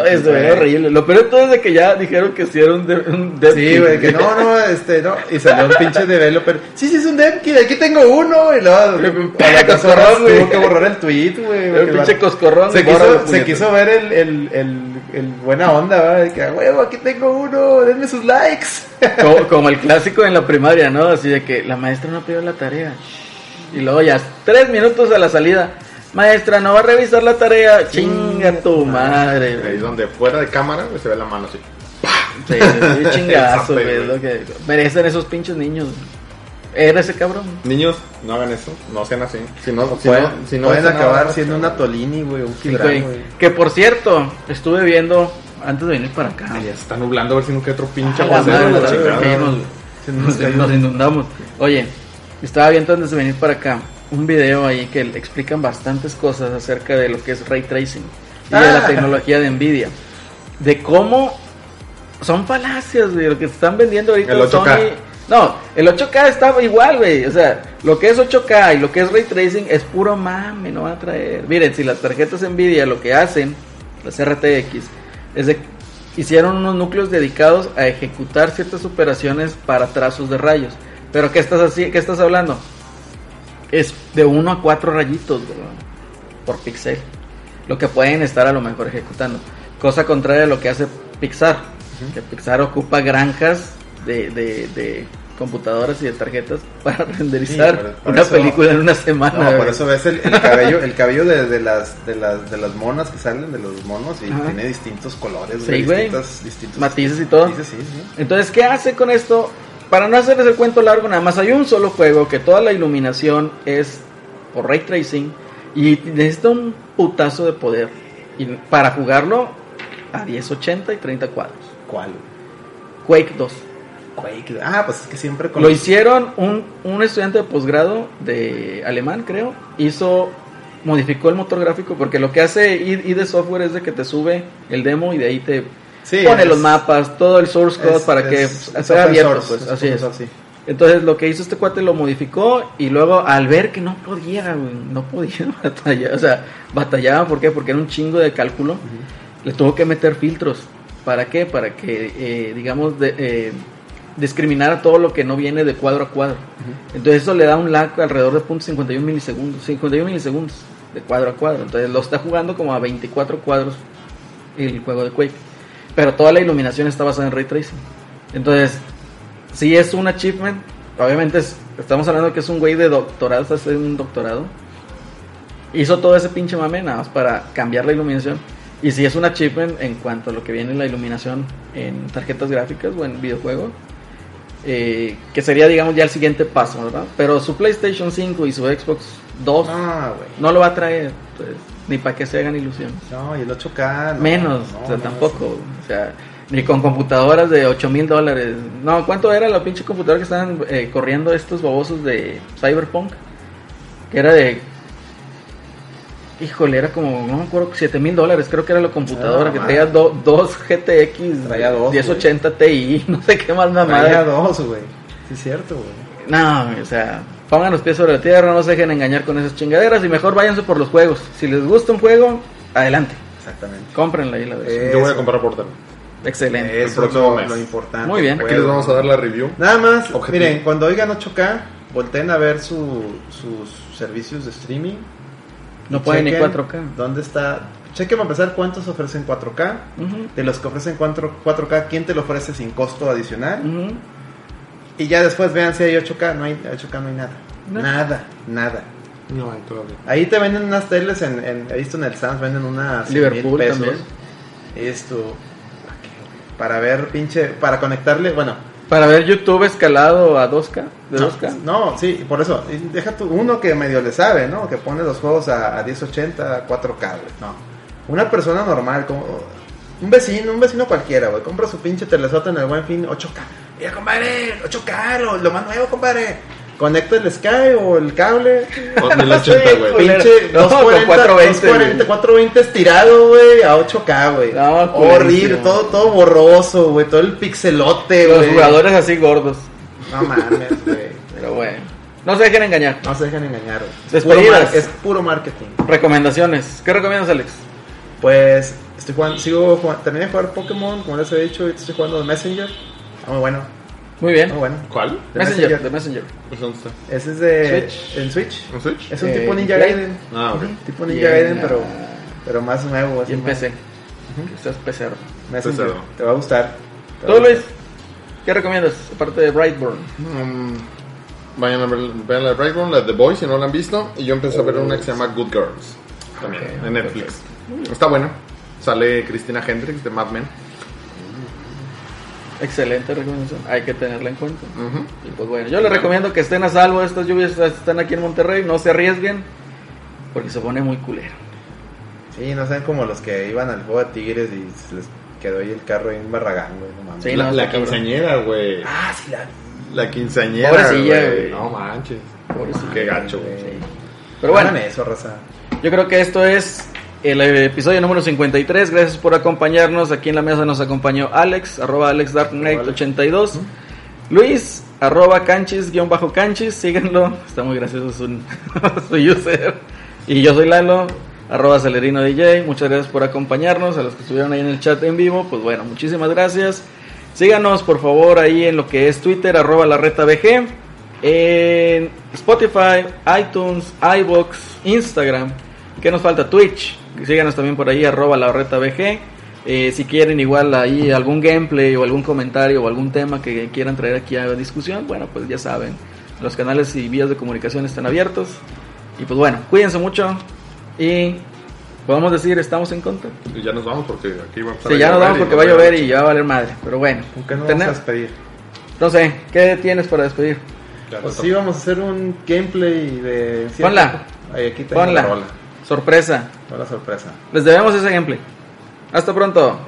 se ve horrible. Lo peor de todo es de que ya dijeron que sí era un, de, un dev Sí, güey, que no, no, este, no. Y salió un pinche developer. Sí, sí, es un dev kit, aquí tengo uno. Y luego, a las dos horas Coscorrón, güey. tuvo que borrar el tweet, güey. Un pinche coscorrón. Se quiso, se quiso ver el, el, el, el buena onda, ¿verdad? De que, a huevo, aquí tengo uno, denme sus likes. (laughs) Como, (laughs) como el clásico en la primaria, ¿no? Así de que la maestra no pidió la tarea. Y luego ya, tres minutos a la salida. Maestra, no va a revisar la tarea. Chinga tu madre, Ahí güey. donde fuera de cámara se ve la mano así. Sí, sí, (laughs) chingazo, Zape, güey. es güey. lo que merecen esos pinches niños. Era ese cabrón. Niños, no hagan eso, no sean así. Si no, si pueden no, si no pueden hacen acabar nada, siendo una Tolini, güey, un Sí, güey. Que por cierto, estuve viendo antes de venir para acá. Ay, ya se está nublando a ver si no queda otro pinche Ah, madre, la nos, nos inundamos. Oye, estaba viendo antes de venir para acá un video ahí que explican bastantes cosas acerca de lo que es ray tracing y de la Ah. tecnología de Nvidia. De cómo son falacias, de lo que están vendiendo ahorita El 8K. Sony. No, el 8K está igual, güey. O sea, lo que es 8K y lo que es ray tracing es puro mame, no van a traer. Miren, si las tarjetas Nvidia lo que hacen, las RTX, es de hicieron unos núcleos dedicados a ejecutar ciertas operaciones para trazos de rayos. Pero ¿qué estás así? ¿Qué estás hablando? Es de 1 a 4 rayitos por píxel. Lo que pueden estar a lo mejor ejecutando. Cosa contraria a lo que hace Pixar. Que Pixar ocupa granjas de, de- de computadoras y de tarjetas (laughs) para renderizar Sí, por- por una eso- película en una semana. No, por eso ves el, el cabello, el (laughs) cabello de, de las, de las de las monas que salen de los monos y Ajá. tiene distintos colores, Sí, distintos, distintos Matices y todo. matices, sí, sí. Entonces, ¿qué hace con esto? Para no hacerles el cuento largo, nada más hay un solo juego que toda la iluminación es por ray tracing y necesita un putazo de poder y para jugarlo a 1080 y 30 cuadros. ¿Cuál? Quake 2. Quake. Ah, pues es que siempre con Lo hicieron un, un estudiante de posgrado de alemán, creo. Hizo, modificó el motor gráfico porque lo que hace ID software es de que te sube el demo y de ahí te Sí, pone es- los mapas, todo el source code es- para que es- sea abierto. source, Pues, es así es. source, sí. Entonces lo que hizo este cuate lo modificó y luego al ver que no podía, no podía (laughs) batallar, o sea, batallaba, ¿por qué? Porque era un chingo de cálculo, le tuvo que meter filtros. ¿Para qué? Para que, eh, digamos, de, eh, discriminar todo lo que no viene de cuadro a cuadro. Entonces eso le da un lag alrededor de .51 milisegundos, 51 milisegundos de cuadro a cuadro. Entonces lo está jugando como a 24 cuadros el juego de Quake. Pero toda la iluminación está basada en ray tracing. Entonces, si es un achievement, obviamente es- estamos hablando que es un güey de doctorado, está haciendo un doctorado. Hizo todo ese pinche mame nada más para cambiar la iluminación. Y si es un achievement en cuanto a lo que viene en la iluminación en tarjetas gráficas o en videojuegos, eh, que sería, digamos, ya el siguiente paso, ¿verdad? Pero su PlayStation 5 y su Xbox 2 Ah, no lo va a traer, pues, ni para que se hagan ilusiones. No, y el 8K. no, Menos, no, o sea, no, tampoco. O sea, ni con computadoras de 8 mil dólares. No, ¿cuánto era la pinche computadora que estaban eh, corriendo estos babosos de Cyberpunk? Que era de. Híjole, era como, no me acuerdo, 7 mil dólares. Creo que era la computadora Ah, que traía do- dos GTX Traía dos, 1080 Ti, (laughs) no sé qué más Traía mamada. dos, güey. Sí, es cierto, güey. No, o sea, pongan los pies sobre la tierra, no se dejen engañar con esas chingaderas y mejor váyanse por los juegos. Si les gusta un juego, adelante, Exactamente. cómprenla ahí la vez. Yo voy a comprar Portal. Excelente. Eso es próximo lo, importante. Muy bien. Aquí les vamos a dar la review. Nada más, Objetivo. miren, cuando oigan 8K, volteen a ver su, sus servicios de streaming. No pueden ni chequen 4K. ¿Dónde está? Chequen para empezar cuántos ofrecen 4K. Ujú, De los que ofrecen 4, 4K, ¿quién te lo ofrece sin costo adicional? ujú. Y ya después vean si hay 8K. No hay 8K, no hay nada. No. Nada, nada. No hay todavía. Ahí te venden unas teles, en, en, he visto en el Sam's, venden unas 100 Liverpool mil pesos. también. Esto, para ver pinche, para conectarle, bueno, Para ver YouTube escalado a 2K, de 2K. No, sí, por eso. Deja tú, uno que medio le sabe, ¿no? Que pone los juegos a, a 1080, a 4K, güey. No. Una persona normal, como un vecino, un vecino cualquiera, güey. Compra su pinche telesota en el buen fin, 8K. Mira, compadre, 8K, lo, lo más nuevo, compadre. Conecta el Sky o el cable. O 1080, (laughs) güey. culero. Pinche No, con 240, 420, 240, 420 estirado, güey, a 8K, güey. No, Horrible, todo, todo borroso, güey. Todo el pixelote, Los güey. jugadores así gordos. No mames, (laughs) güey. Pero bueno. No se dejen engañar. No se dejen engañar, güey. Es Despedidas. puro, mar- es puro marketing. Recomendaciones. ¿Qué recomiendas, Alex? Pues estoy jugando, sigo jugando, terminé de jugar Pokémon, como les he dicho, ahorita estoy jugando Messenger. Muy bueno, Muy bien. muy bueno. ¿Cuál? Messenger, Messenger. de Messenger. Pues, ¿Dónde está? Ese es de Switch. en Switch. ¿Un Switch? Es un Eh, tipo Ninja. Gaiden. Ah, ok. Tipo Ninja Y en Gaiden, pero, pero más nuevo. así Y en más- PC. Que seas pecero. Messenger. Te va a gustar. Te ¿Tú, a Luis? gustar. ¿Qué recomiendas? Aparte de Brightburn. Mm, vayan a ver, vean la de Brightburn, la de The Boys, si no la han visto. Y yo empecé a ver una que se llama Good Girls. También, en Netflix. Está buena. Sale Cristina Hendricks de Mad Men. Excelente recomendación. Hay que tenerla en cuenta. Y pues bueno, yo les recomiendo que estén a salvo. Estas lluvias están aquí en Monterrey. No se arriesguen. Porque se pone muy culero. Sí, no sean como los que iban al juego de Tigres y se les quedó ahí el carro ahí en Barragán, güey. No mames. Sí, la, la quinceañera, güey. Ah, sí, la La quinceañera, Pobrecilla, güey. güey. No manches. Pobrecilla. Qué gacho, güey. Sí. Pero bueno, eso, raza. yo creo que esto es el episodio número 53. Gracias por acompañarnos. Aquí en la mesa nos acompañó Alex, arroba AlexDarkKnight82. Luis, arroba canchis, guion bajo canchis. Síganlo. Está muy gracioso su, (laughs) su user. Y yo soy Lalo, arroba Celerino DJ. Muchas gracias por acompañarnos. A los que estuvieron ahí en el chat en vivo, pues bueno, muchísimas gracias. Síganos por favor ahí en lo que es Twitter, arroba la reta BG. En Spotify, iTunes, iBox, Instagram. ¿Qué nos falta? Twitch. Síganos también por ahí, arroba la reta BG. Eh, si quieren igual ahí algún gameplay o algún comentario o algún tema que quieran traer aquí a discusión, bueno, pues ya saben, los canales y vías de comunicación están abiertos. Y pues bueno, cuídense mucho y podemos decir, estamos en contra. Y ya nos vamos porque aquí va a empezar Sí, a ya nos vamos porque va a llover y ya va a valer madre. Pero bueno, ¿Con qué no Tener- vamos a despedir? no sé, ¿qué tienes para despedir? Pues nos sí, vamos a hacer un gameplay de... Ponla. Ahí, aquí tengo Ponla. la rola. Sorpresa. Toda la sorpresa. Les debemos ese gameplay. Hasta pronto.